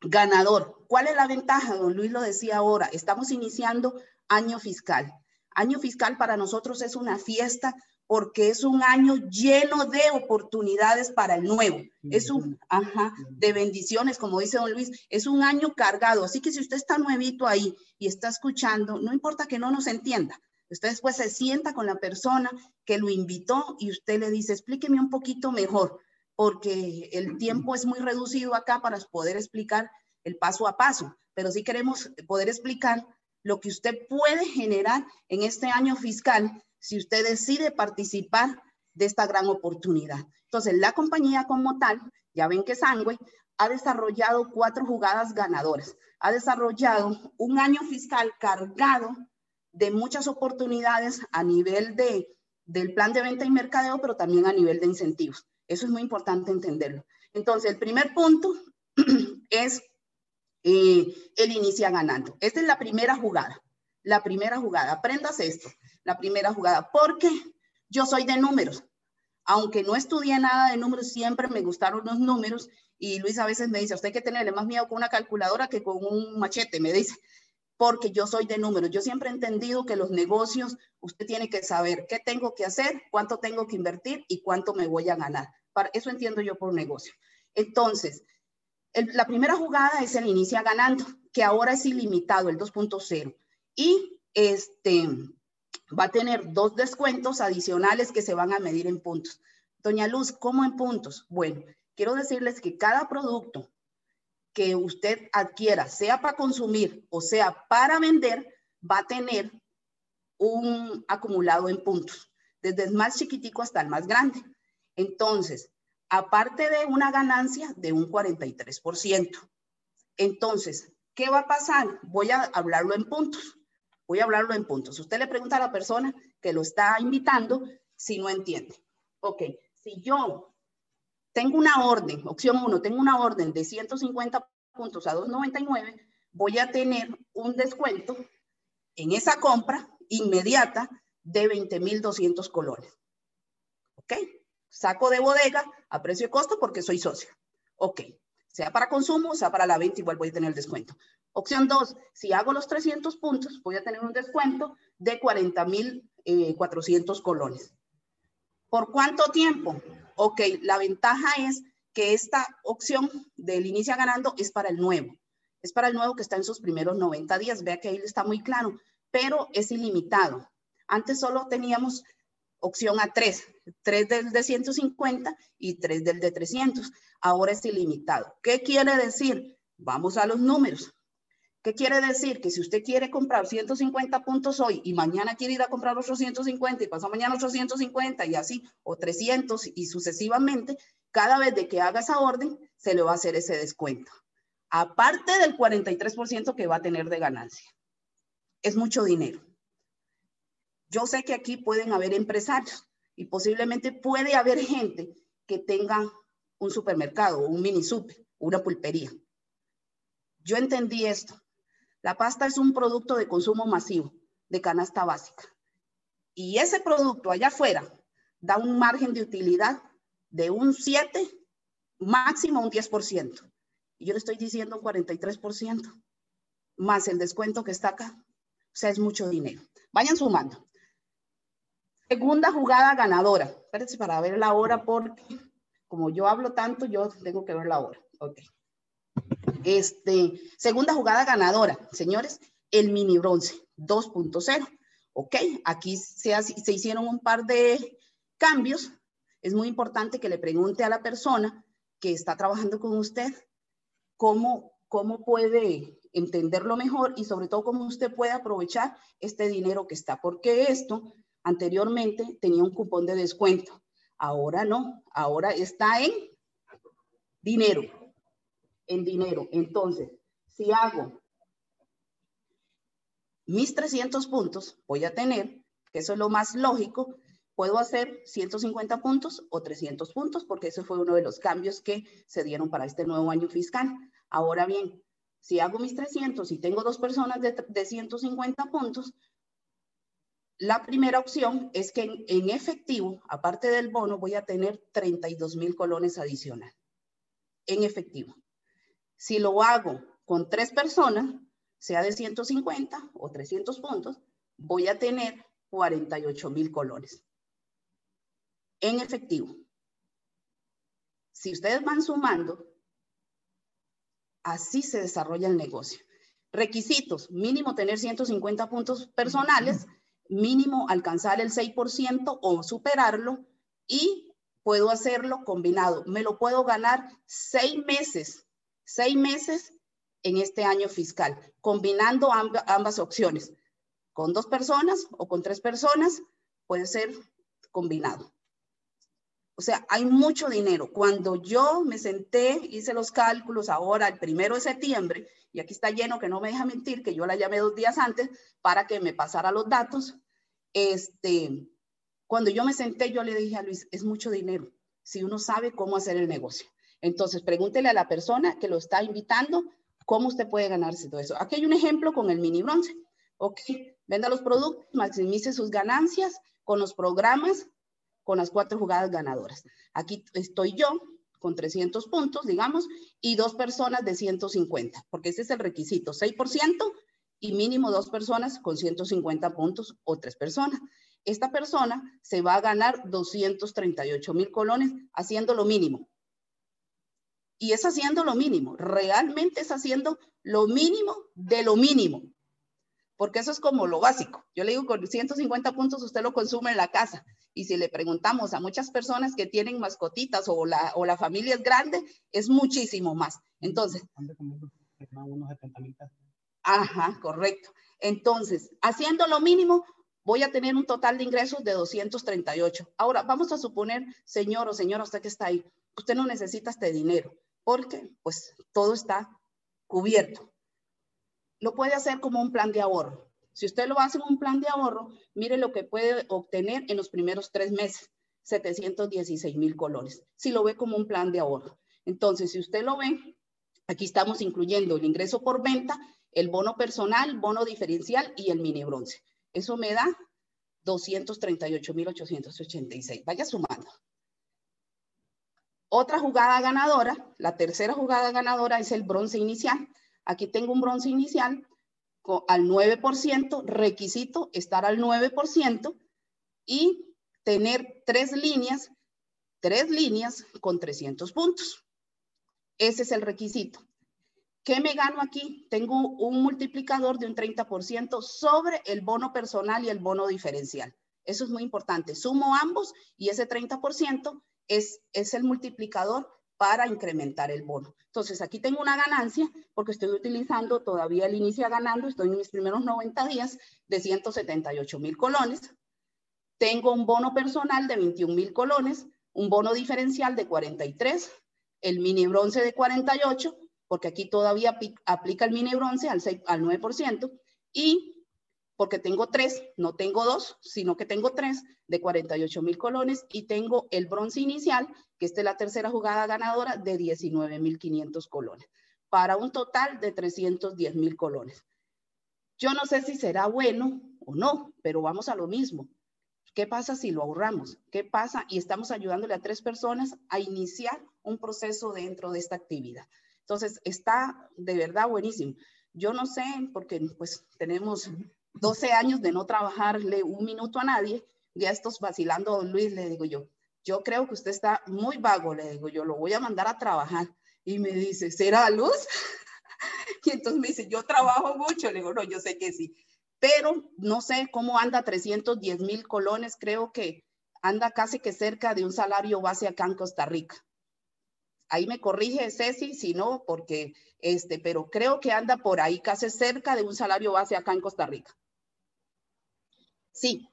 ganador. ¿Cuál es la ventaja? Don Luis lo decía ahora, estamos iniciando año fiscal. Año fiscal para nosotros es una fiesta porque es un año lleno de oportunidades para el nuevo. Es un, ajá, de bendiciones, como dice don Luis, es un año cargado. Así que si usted está nuevito ahí y está escuchando, no importa que no nos entienda. Usted después se sienta con la persona que lo invitó y usted le dice, explíqueme un poquito mejor, porque el tiempo es muy reducido acá para poder explicar el paso a paso, pero sí queremos poder explicar lo que usted puede generar en este año fiscal si usted decide participar de esta gran oportunidad. Entonces, la compañía como tal, ya ven que Sangüe ha desarrollado cuatro jugadas ganadoras, ha desarrollado un año fiscal cargado de muchas oportunidades a nivel de, del plan de venta y mercadeo, pero también a nivel de incentivos. Eso es muy importante entenderlo. Entonces, el primer punto es eh, el inicia ganando. Esta es la primera jugada. la primera jugada. Aprendas esto, la primera jugada, porque yo soy de números. Aunque no estudié nada de números, siempre me gustaron los números. Y Luis a veces me dice, usted hay que tenerle más miedo con una calculadora que con un machete, me dice, porque yo soy de números. Yo siempre he entendido que los negocios, usted tiene que saber qué tengo que hacer, cuánto tengo que invertir y cuánto me voy a ganar. Para eso entiendo yo por negocio. Entonces, la primera jugada es el inicia ganando, que ahora es ilimitado, el 2.0. Y este, va a tener dos descuentos adicionales que se van a medir en puntos. Doña Luz, ¿cómo en puntos? Bueno, quiero decirles que cada producto que usted adquiera, sea para consumir o sea para vender, va a tener un acumulado en puntos, desde el más chiquitico hasta el más grande. Entonces, aparte de una ganancia de un 43%. Entonces, ¿qué va a pasar? Voy a hablarlo en puntos. Voy a hablarlo en puntos. Usted le pregunta a la persona que lo está invitando si no entiende. Ok, si yo tengo una orden, opción 1, tengo una orden de 150 puntos a 2.99, voy a tener un descuento en esa compra inmediata de 20.200 colones. ¿Ok? Saco de bodega a precio y costo porque soy socio. Ok. Sea para consumo, sea para la venta, igual voy a tener el descuento. Opción 2, si hago los 300 puntos, voy a tener un descuento de 40.400 eh, colones. ¿Por cuánto tiempo? Ok, la ventaja es que esta opción del inicia ganando es para el nuevo. Es para el nuevo que está en sus primeros 90 días. Vea que ahí está muy claro, pero es ilimitado. Antes solo teníamos opción a 3, 3 del de 150 y 3 del de 300. Ahora es ilimitado. ¿Qué quiere decir? Vamos a los números. ¿Qué quiere decir? Que si usted quiere comprar 150 puntos hoy y mañana quiere ir a comprar otros 150 y pasó mañana otros 150 y así, o 300 y sucesivamente, cada vez de que haga esa orden, se le va a hacer ese descuento. Aparte del 43% que va a tener de ganancia. Es mucho dinero. Yo sé que aquí pueden haber empresarios y posiblemente puede haber gente que tenga un supermercado, un mini super, una pulpería. Yo entendí esto la pasta es un producto de consumo masivo, de canasta básica. Y ese producto allá afuera da un margen de utilidad de un 7, máximo un 10%. Y yo le estoy diciendo un 43%, más el descuento que está acá. O sea, es mucho dinero. Vayan sumando. Segunda jugada ganadora. Espérense para ver la hora porque como yo hablo tanto, yo tengo que ver la hora. Ok. Este, segunda jugada ganadora, señores, el mini bronce 2.0. Ok, aquí se, se hicieron un par de cambios. Es muy importante que le pregunte a la persona que está trabajando con usted cómo, cómo puede entenderlo mejor y sobre todo cómo usted puede aprovechar este dinero que está. Porque esto anteriormente tenía un cupón de descuento. Ahora no, ahora está en dinero en dinero. Entonces, si hago mis 300 puntos, voy a tener, que eso es lo más lógico, puedo hacer 150 puntos o 300 puntos, porque ese fue uno de los cambios que se dieron para este nuevo año fiscal. Ahora bien, si hago mis 300 y tengo dos personas de, de 150 puntos, la primera opción es que en, efectivo, aparte del bono, voy a tener 32 mil colones adicional. En efectivo. Si lo hago con tres personas, sea de 150 o 300 puntos, voy a tener 48 mil colones en efectivo. Si ustedes van sumando, así se desarrolla el negocio. Requisitos, mínimo tener 150 puntos personales, mínimo alcanzar el 6% o superarlo y puedo hacerlo combinado. Me lo puedo ganar seis meses seis meses en este año fiscal, combinando ambas opciones. Con dos personas o con tres personas puede ser combinado. O sea, hay mucho dinero. Cuando yo me senté, hice los cálculos ahora, el primero de septiembre, y aquí está lleno que no me deja mentir, que yo la llamé dos días antes para que me pasara los datos. Este, cuando yo me senté, yo le dije a Luis, es mucho dinero si uno sabe cómo hacer el negocio. Entonces, pregúntele a la persona que lo está invitando cómo usted puede ganarse todo eso. Aquí hay un ejemplo con el mini bronce. Ok, venda los productos, maximice sus ganancias con los programas, con las cuatro jugadas ganadoras. Aquí estoy yo con 300 puntos, digamos, y dos personas de 150, porque ese es el requisito, 6% y mínimo dos personas con 150 puntos o tres personas. Esta persona se va a ganar 238 mil colones haciendo lo mínimo. Y es haciendo lo mínimo, realmente es haciendo lo mínimo de lo mínimo porque eso es como lo básico. Yo le digo, con 150 puntos usted lo consume en la casa. Y si le preguntamos a muchas personas que tienen mascotitas o la, o la familia es grande, es muchísimo más. Entonces... Ajá, correcto. Entonces, haciendo lo mínimo, voy a tener un total de ingresos de 238. Ahora, vamos a suponer, señor o señora, usted que está ahí, usted no necesita este dinero, porque pues todo está cubierto lo puede hacer como un plan de ahorro. Si usted lo hace en un plan de ahorro, mire lo que puede obtener en los primeros tres meses, 716 mil colones, si lo ve como un plan de ahorro. Entonces, si usted lo ve, aquí estamos incluyendo el ingreso por venta, el bono personal, bono diferencial y el mini bronce. Eso me da 238.886. Vaya sumando. Otra jugada ganadora, la tercera jugada ganadora es el bronce inicial. Aquí tengo un bronce inicial al 9%, requisito estar al 9% y tener tres líneas, tres líneas con 300 puntos. Ese es el requisito. ¿Qué me gano aquí? Tengo un multiplicador de un 30% sobre el bono personal y el bono diferencial. Eso es muy importante. Sumo ambos y ese 30% es, es el multiplicador para incrementar el bono. Entonces, aquí tengo una ganancia porque estoy utilizando todavía el inicio ganando, estoy en mis primeros 90 días de 178 mil colones. Tengo un bono personal de 21 mil colones, un bono diferencial de 43, el mini bronce de 48, porque aquí todavía aplica el mini bronce al, 6, al 9%, y porque tengo tres, no tengo dos, sino que tengo tres de 48 mil colones y tengo el bronce inicial, que esta es la tercera jugada ganadora, de 19 mil 500 colones, para un total de 310 mil colones. Yo no sé si será bueno o no, pero vamos a lo mismo. ¿Qué pasa si lo ahorramos? ¿Qué pasa? Y estamos ayudándole a tres personas a iniciar un proceso dentro de esta actividad. Entonces, está de verdad buenísimo. Yo no sé, porque pues tenemos 12 años de no trabajarle un minuto a nadie, ya estos vacilando a Luis, le digo yo, yo creo que usted está muy vago, le digo yo, lo voy a mandar a trabajar. Y me dice, ¿será luz? y entonces me dice, yo trabajo mucho, le digo, no, yo sé que sí, pero no sé cómo anda 310 mil colones, creo que anda casi que cerca de un salario base acá en Costa Rica. Ahí me corrige Ceci, si no, porque este, pero creo que anda por ahí casi cerca de un salario base acá en Costa Rica. Sí,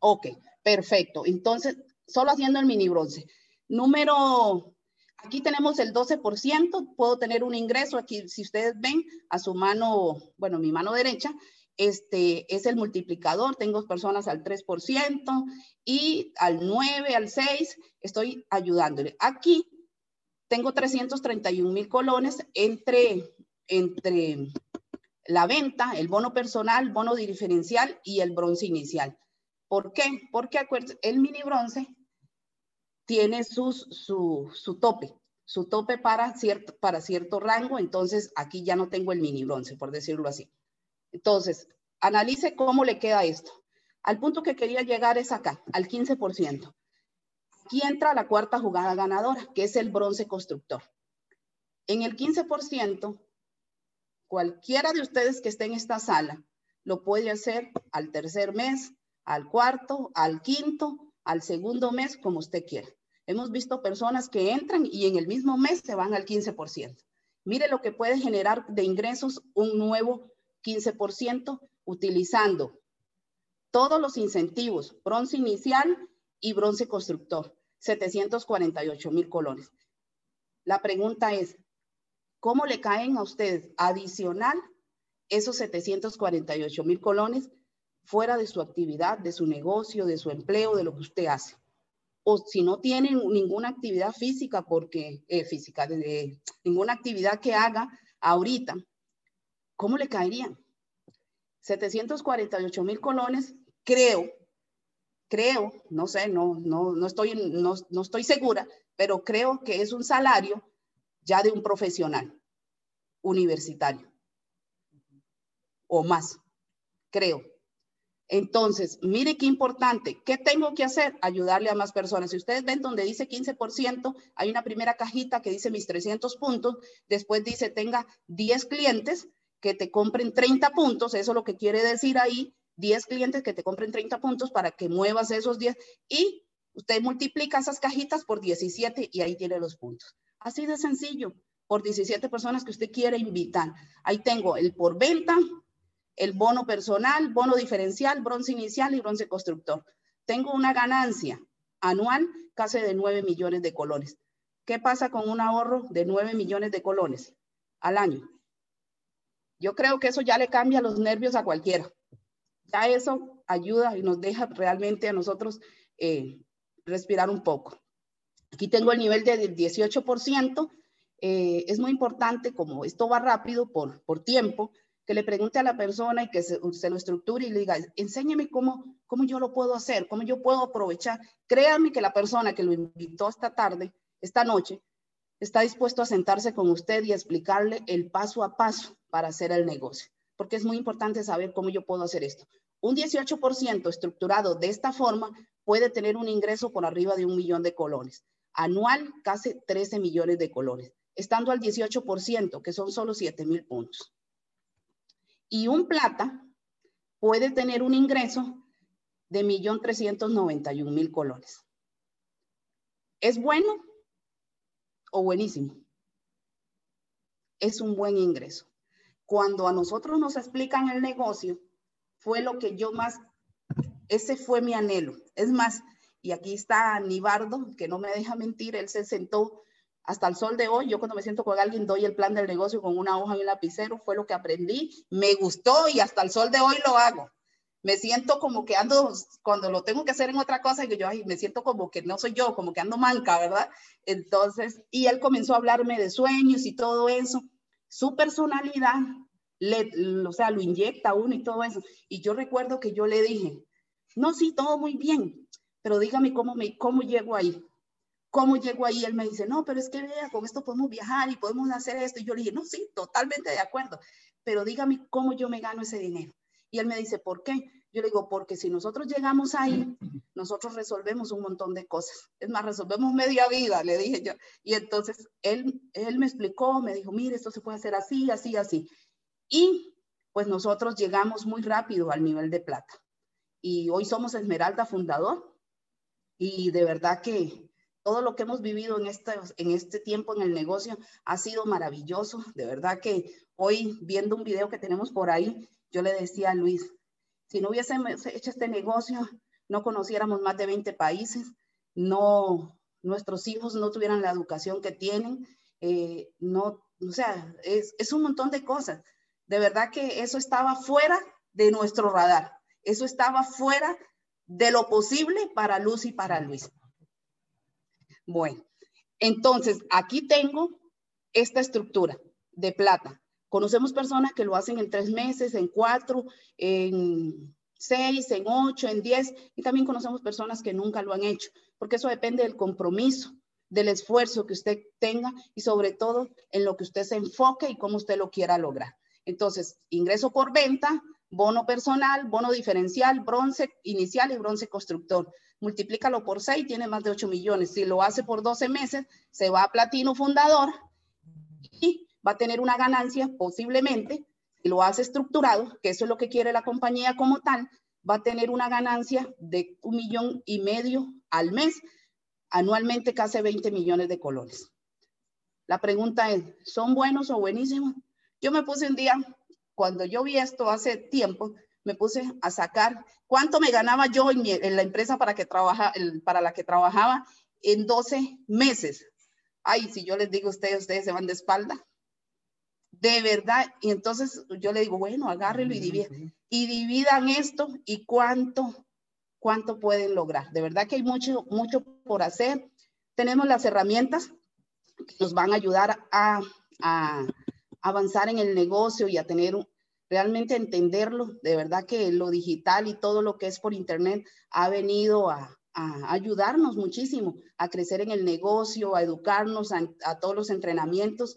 ok, perfecto. Entonces, solo haciendo el mini bronce. Número, aquí tenemos el 12%, puedo tener un ingreso aquí, si ustedes ven, a su mano, bueno, mi mano derecha, este es el multiplicador, tengo personas al 3% y al 9, al 6, estoy ayudándole. Aquí tengo 331 mil colones entre, entre la venta, el bono personal, bono diferencial y el bronce inicial. ¿Por qué? Porque el mini bronce tiene sus, su, su tope, su tope para cierto, para cierto rango, entonces aquí ya no tengo el mini bronce, por decirlo así. Entonces, analice cómo le queda esto. Al punto que quería llegar es acá, al 15%. Aquí entra la cuarta jugada ganadora, que es el bronce constructor. En el 15%, cualquiera de ustedes que esté en esta sala lo puede hacer al tercer mes, al cuarto, al quinto, al segundo mes, como usted quiera. Hemos visto personas que entran y en el mismo mes se van al 15%. Mire lo que puede generar de ingresos un nuevo 15% utilizando todos los incentivos, bronce inicial y bronce constructor, 748 mil colones. La pregunta es, ¿Cómo le caen a usted adicional esos 748 mil colones fuera de su actividad, de su negocio, de su empleo, de lo que usted hace? O si no tienen ninguna actividad física, porque eh, física, de, ninguna actividad que haga ahorita, ¿cómo le caerían? 748 mil colones, creo, creo, no sé, no, no, no, estoy, no, no estoy segura, pero creo que es un salario ya de un profesional universitario o más, creo. Entonces, mire qué importante. ¿Qué tengo que hacer? Ayudarle a más personas. Si ustedes ven donde dice 15%, hay una primera cajita que dice mis 300 puntos. Después dice tenga 10 clientes que te compren 30 puntos. Eso es lo que quiere decir ahí. 10 clientes que te compren 30 puntos para que muevas esos 10. Y usted multiplica esas cajitas por 17 y ahí tiene los puntos. Así de sencillo. Por 17 personas que usted quiere invitar. Ahí tengo el por venta, el bono personal, bono diferencial, bronce inicial y bronce constructor. Tengo una ganancia anual casi de 9 millones de colones. ¿Qué pasa con un ahorro de 9 millones de colones al año? Yo creo que eso ya le cambia los nervios a cualquiera. Ya eso ayuda y nos deja realmente a nosotros eh, respirar un poco. Aquí tengo el nivel del 18%. Eh, es muy importante, como esto va rápido por, por tiempo, que le pregunte a la persona y que se, lo estructure y le diga, enséñeme cómo, cómo yo lo puedo hacer, cómo yo puedo aprovechar. Créanme que la persona que lo invitó esta tarde, esta noche, está dispuesto a sentarse con usted y explicarle el paso a paso para hacer el negocio, porque es muy importante saber cómo yo puedo hacer esto. Un 18% estructurado de esta forma puede tener un ingreso por arriba de un millón de colones. Anual, casi 13 millones de colones, estando al 18%, que son solo 7 mil puntos y un plata puede tener un ingreso de 1.391.000 colones. ¿Es bueno o buenísimo? Es un buen ingreso. Cuando a nosotros nos explican el negocio, fue lo que yo más, ese fue mi anhelo. Es más, y aquí está Nibardo, que no me deja mentir, él se sentó hasta el sol de hoy, yo cuando me siento con alguien doy el plan del negocio con una hoja y un lapicero, fue lo que aprendí, me gustó y hasta el sol de hoy lo hago. Me siento como que ando, cuando lo tengo que hacer en otra cosa, y yo ay, me siento como que no soy yo, como que ando manca, ¿verdad? Entonces, y él comenzó a hablarme de sueños y todo eso. Su personalidad, le, o sea, lo inyecta uno y todo eso. Y yo recuerdo que yo le dije, no, sí, todo muy bien, pero dígame cómo, me, cómo llego ahí. ¿Cómo llego ahí? Él me dice, no, pero es que vea, con esto podemos viajar y podemos hacer esto. Y yo le dije, no, sí, totalmente de acuerdo, pero dígame cómo yo me gano ese dinero. Y él me dice, ¿por qué? Yo le digo, porque si nosotros llegamos ahí, nosotros resolvemos un montón de cosas. Es más, resolvemos media vida, le dije yo. Y entonces él, él me explicó, me dijo, mire, esto se puede hacer así, así, así. Y pues nosotros llegamos muy rápido al nivel de plata. Y hoy somos Esmeralda Fundador. Y de verdad que todo lo que hemos vivido en este, en este tiempo en el negocio ha sido maravilloso. De verdad que hoy viendo un video que tenemos por ahí, yo le decía a Luis, si no hubiésemos hecho este negocio, no conociéramos más de 20 países, no, nuestros hijos no tuvieran la educación que tienen, eh, no, o sea, es, es un montón de cosas. De verdad que eso estaba fuera de nuestro radar, eso estaba fuera de lo posible para Luz y para Luis. Bueno, entonces aquí tengo esta estructura de plata. Conocemos personas que lo hacen en tres meses, en cuatro, en seis, en ocho, en diez, y también conocemos personas que nunca lo han hecho, porque eso depende del compromiso, del esfuerzo que usted tenga y sobre todo en lo que usted se enfoque y cómo usted lo quiera lograr. Entonces, ingreso por venta, bono personal, bono diferencial, bronce inicial y bronce constructor multiplícalo por 6, tiene más de 8 millones. Si lo hace por 12 meses, se va a platino fundador y va a tener una ganancia posiblemente, si lo hace estructurado, que eso es lo que quiere la compañía como tal, va a tener una ganancia de un millón y medio al mes, anualmente casi 20 millones de colones. La pregunta es, ¿son buenos o buenísimos? Yo me puse un día, cuando yo vi esto hace tiempo, me puse a sacar cuánto me ganaba yo en, la empresa para, que trabaja, para la que trabajaba en 12 meses. Ay, si yo les digo a ustedes, ustedes se van de espalda. De verdad. Y entonces yo le digo, bueno, agárrelo y dividan. Y dividan esto y cuánto, cuánto pueden lograr. De verdad que hay mucho, mucho por hacer. Tenemos las herramientas que nos van a ayudar a, a avanzar en el negocio y a tener realmente entenderlo. De verdad que lo digital y todo lo que es por Internet ha venido a, ayudarnos muchísimo a crecer en el negocio, a educarnos, a, a todos los entrenamientos.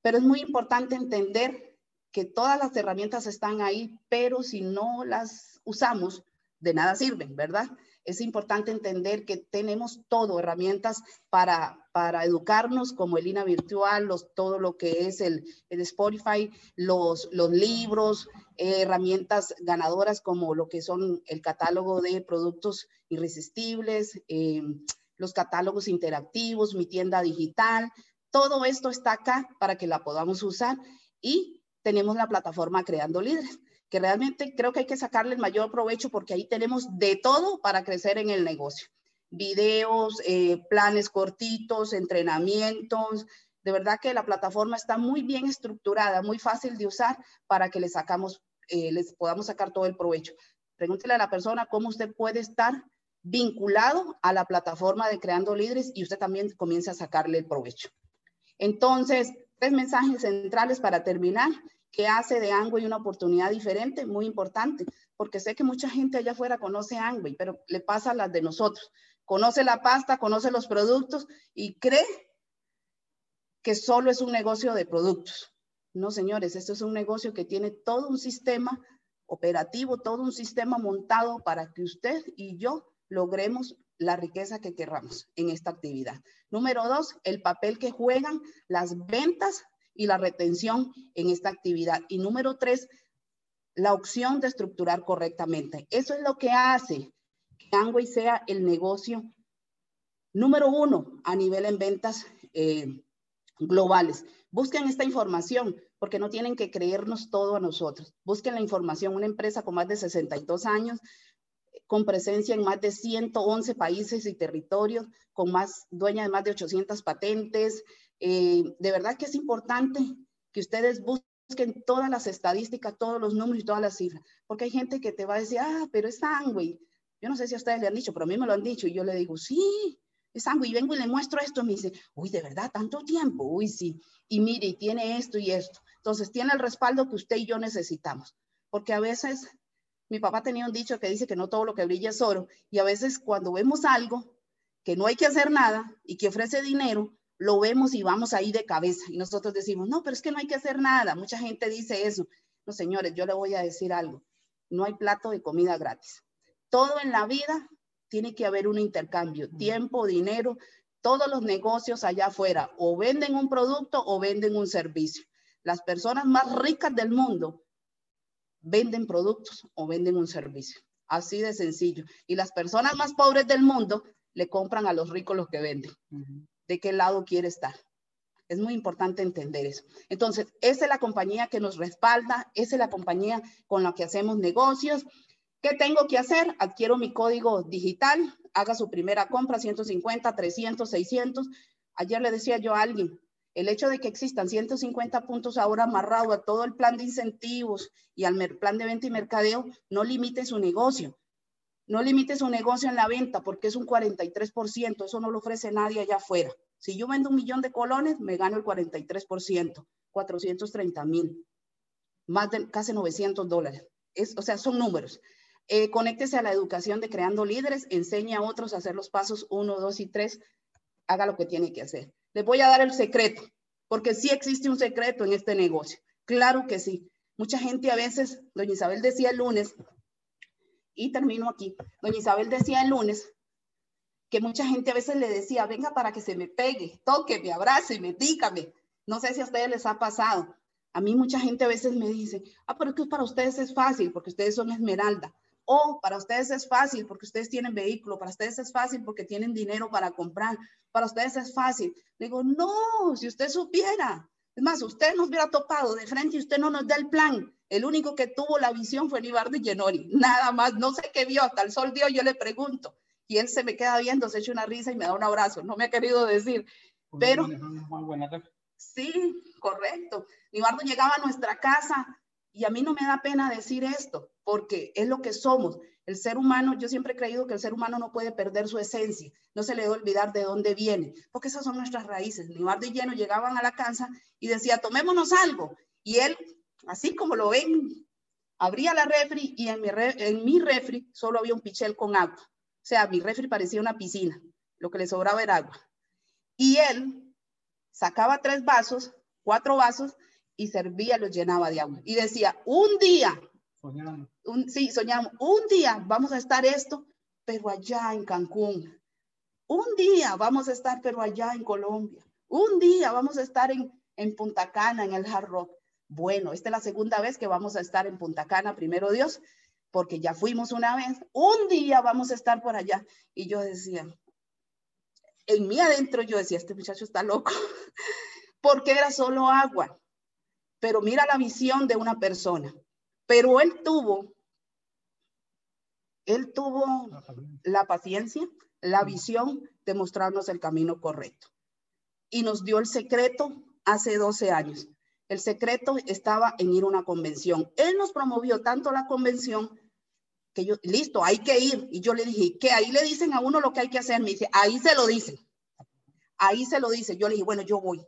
Pero es muy importante entender que todas las herramientas están ahí, pero si no las usamos, de nada sirven, ¿verdad? Es importante entender que tenemos todo, herramientas para, para educarnos, como el INA virtual, los, todo lo que es el, Spotify, los, los libros, eh, herramientas ganadoras como lo que son el catálogo de productos irresistibles, eh, los catálogos interactivos, mi tienda digital. Todo esto está acá para que la podamos usar y tenemos la plataforma Creando Líderes que realmente creo que hay que sacarle el mayor provecho porque ahí tenemos de todo para crecer en el negocio. Videos, eh, planes cortitos, entrenamientos. De verdad que la plataforma está muy bien estructurada, muy fácil de usar para que le sacamos, eh, les podamos sacar todo el provecho. Pregúntele a la persona cómo usted puede estar vinculado a la plataforma de Creando Líderes y usted también comienza a sacarle el provecho. Entonces, tres mensajes centrales para terminar que hace de Angway una oportunidad diferente, muy importante, porque sé que mucha gente allá afuera conoce Angway, pero le pasa a las de nosotros. Conoce la pasta, conoce los productos y cree que solo es un negocio de productos. No, señores, esto es un negocio que tiene todo un sistema operativo, todo un sistema montado para que usted y yo logremos la riqueza que querramos en esta actividad. Número dos, el papel que juegan las ventas y la retención en esta actividad. Y número tres, la opción de estructurar correctamente. Eso es lo que hace que Angway sea el negocio número uno a nivel en ventas eh, globales. Busquen esta información porque no tienen que creernos todo a nosotros. Busquen la información. Una empresa con más de 62 años, con presencia en más de 111 países y territorios, con más dueña de más de 800 patentes, eh, de verdad que es importante que ustedes busquen todas las estadísticas, todos los números y todas las cifras, porque hay gente que te va a decir, ah, pero es sangüey. Yo no sé si a ustedes le han dicho, pero a mí me lo han dicho y yo le digo, sí, es sangüey. Y vengo y le muestro esto y me dice, uy, de verdad, tanto tiempo, uy, sí. Y mire, y tiene esto y esto. Entonces, tiene el respaldo que usted y yo necesitamos, porque a veces mi papá tenía un dicho que dice que no todo lo que brilla es oro, y a veces cuando vemos algo que no hay que hacer nada y que ofrece dinero, lo vemos y vamos ahí de cabeza. Y nosotros decimos, no, pero es que no hay que hacer nada. Mucha gente dice eso. No, señores, yo le voy a decir algo. No hay plato de comida gratis. Todo en la vida tiene que haber un intercambio, tiempo, dinero. Todos los negocios allá afuera o venden un producto o venden un servicio. Las personas más ricas del mundo venden productos o venden un servicio. Así de sencillo. Y las personas más pobres del mundo le compran a los ricos los que venden de qué lado quiere estar. Es muy importante entender eso. Entonces, esa es la compañía que nos respalda, esa es la compañía con la que hacemos negocios. ¿Qué tengo que hacer? Adquiero mi código digital, haga su primera compra, 150, 300, 600. Ayer le decía yo a alguien, el hecho de que existan 150 puntos ahora amarrado a todo el plan de incentivos y al plan de venta y mercadeo no limite su negocio. No limite su negocio en la venta porque es un 43%, eso no lo ofrece nadie allá afuera. Si yo vendo un millón de colones, me gano el 43%, 430 mil, más de casi 900 dólares. Es, o sea, son números. Eh, conéctese a la educación de Creando Líderes, enseña a otros a hacer los pasos 1, 2 y 3, haga lo que tiene que hacer. Les voy a dar el secreto, porque sí existe un secreto en este negocio. Claro que sí. Mucha gente a veces, doña Isabel decía el lunes, y termino aquí. Doña Isabel decía el lunes que mucha gente a veces le decía, venga para que se me pegue, toque, me abrace, me dígame. No sé si a ustedes les ha pasado. A mí mucha gente a veces me dice, ah, pero es que para ustedes es fácil porque ustedes son esmeralda. O para ustedes es fácil porque ustedes tienen vehículo, para ustedes es fácil porque tienen dinero para comprar, para ustedes es fácil. Le digo, no, si usted supiera. Es más, usted nos hubiera topado de frente y usted no nos da el plan. El único que tuvo la visión fue Libardo Genori, nada más, no sé qué vio, hasta el sol dio, yo le pregunto, y él se me queda viendo, se echa una risa y me da un abrazo, no me ha querido decir, pero... Sí, correcto. Libardo llegaba a nuestra casa y a mí no me da pena decir esto, porque es lo que somos. El ser humano, yo siempre he creído que el ser humano no puede perder su esencia, no se le debe olvidar de dónde viene, porque esas son nuestras raíces. Libardo y Lleno llegaban a la casa y decía, tomémonos algo. Y él así como lo ven, abría la refri y en mi, en mi refri solo había un pichel con agua. O sea, mi refri parecía una piscina, lo que le sobraba era agua. Y él sacaba tres vasos, cuatro vasos, y servía, los llenaba de agua. Y decía, un día, Un, sí, soñamos, un día vamos a estar esto, pero allá en Cancún. Un día vamos a estar, pero allá en Colombia. Un día vamos a estar en, en Punta Cana, en el Hard Rock. Bueno, esta es la segunda vez que vamos a estar en Punta Cana, primero Dios, porque ya fuimos una vez. Un día vamos a estar por allá. Y yo decía, en mí adentro yo decía, este muchacho está loco, porque era solo agua. Pero mira la visión de una persona. Pero él tuvo, él tuvo la paciencia, la visión de mostrarnos el camino correcto. Y nos dio el secreto hace 12 años. El secreto estaba en ir a una convención. Él nos promovió tanto la convención que yo, listo, hay que ir. Y yo le dije, que ahí le dicen a uno lo que hay que hacer. Me dice, ahí se lo dicen. Ahí se lo dice. Yo le dije, bueno, yo voy.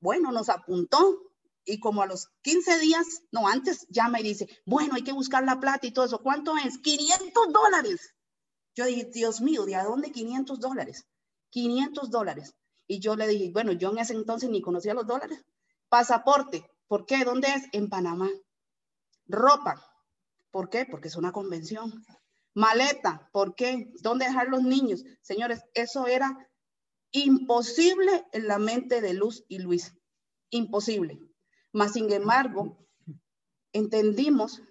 Bueno, nos apuntó y como a los 15 días, no, antes ya me dice, bueno, hay que buscar la plata y todo eso. ¿Cuánto es? 500 dólares. Yo dije, Dios mío, ¿de dónde 500 dólares? 500 dólares. Y yo le dije, bueno, yo en ese entonces ni conocía los dólares. Pasaporte, ¿por qué? ¿Dónde es? En Panamá. Ropa, ¿por qué? Porque es una convención. Maleta, ¿por qué? ¿Dónde dejar los niños? Señores, eso era imposible en la mente de Luz y Luis. Imposible. Mas, sin embargo, entendimos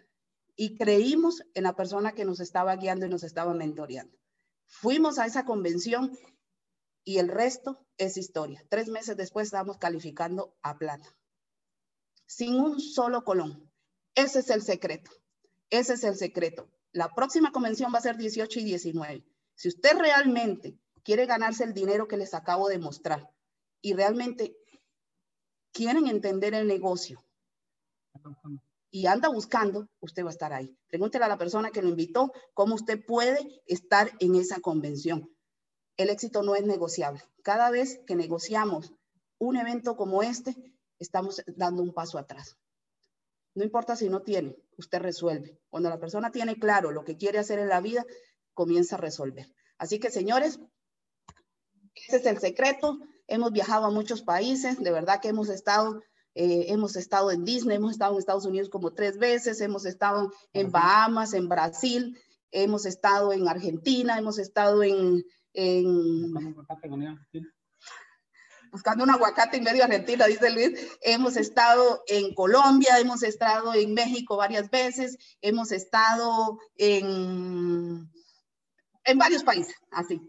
y creímos en la persona que nos estaba guiando y nos estaba mentoreando. Fuimos a esa convención y el resto es historia. Tres meses después estábamos calificando a plata, sin un solo colón. Ese es el secreto. Ese es el secreto. La próxima convención va a ser 18 y 19. Si usted realmente quiere ganarse el dinero que les acabo de mostrar y realmente quieren entender el negocio y anda buscando, usted va a estar ahí. Pregúntele a la persona que lo invitó cómo usted puede estar en esa convención. El éxito no es negociable. Cada vez que negociamos un evento como este, estamos dando un paso atrás. No importa si no tiene, usted resuelve. Cuando la persona tiene claro lo que quiere hacer en la vida, comienza a resolver. Así que, señores, ese es el secreto. Hemos viajado a muchos países, de verdad que hemos estado, eh, hemos estado en Disney, hemos estado en Estados Unidos como tres veces, hemos estado en Bahamas, en Brasil, hemos estado en Argentina, hemos estado en... buscando un aguacate en medio Argentina, dice Luis. Hemos estado en Colombia, hemos estado en México varias veces, hemos estado en, en varios países, así.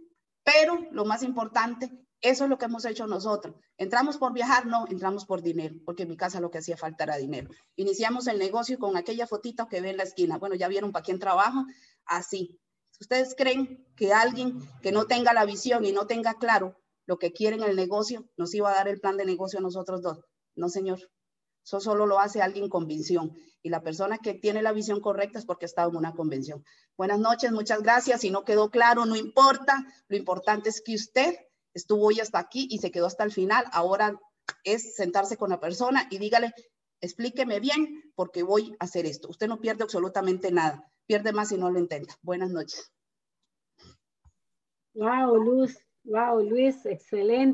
Pero lo más importante eso es lo que hemos hecho nosotros. ¿Entramos por viajar? No, entramos por dinero, porque en mi casa lo que hacía falta era dinero. Iniciamos el negocio con aquella fotita que ve en la esquina. Bueno, ya vieron para quién trabajo. Así. Ustedes creen que alguien que no tenga la visión y no tenga claro lo que quiere en el negocio, nos iba a dar el plan de negocio a nosotros dos. No, señor. Eso solo lo hace alguien con visión. Y la persona que tiene la visión correcta es porque estado en una convención. Buenas noches, muchas gracias. Si no quedó claro, no importa. Lo importante es que usted estuvo hoy hasta aquí y se quedó hasta el final. Ahora es sentarse con la persona y dígale, explíqueme bien porque voy a hacer esto. Usted no pierde absolutamente nada. Pierde más si no lo intenta. Buenas noches. Wow, Luz. Wow, Luis, excelente.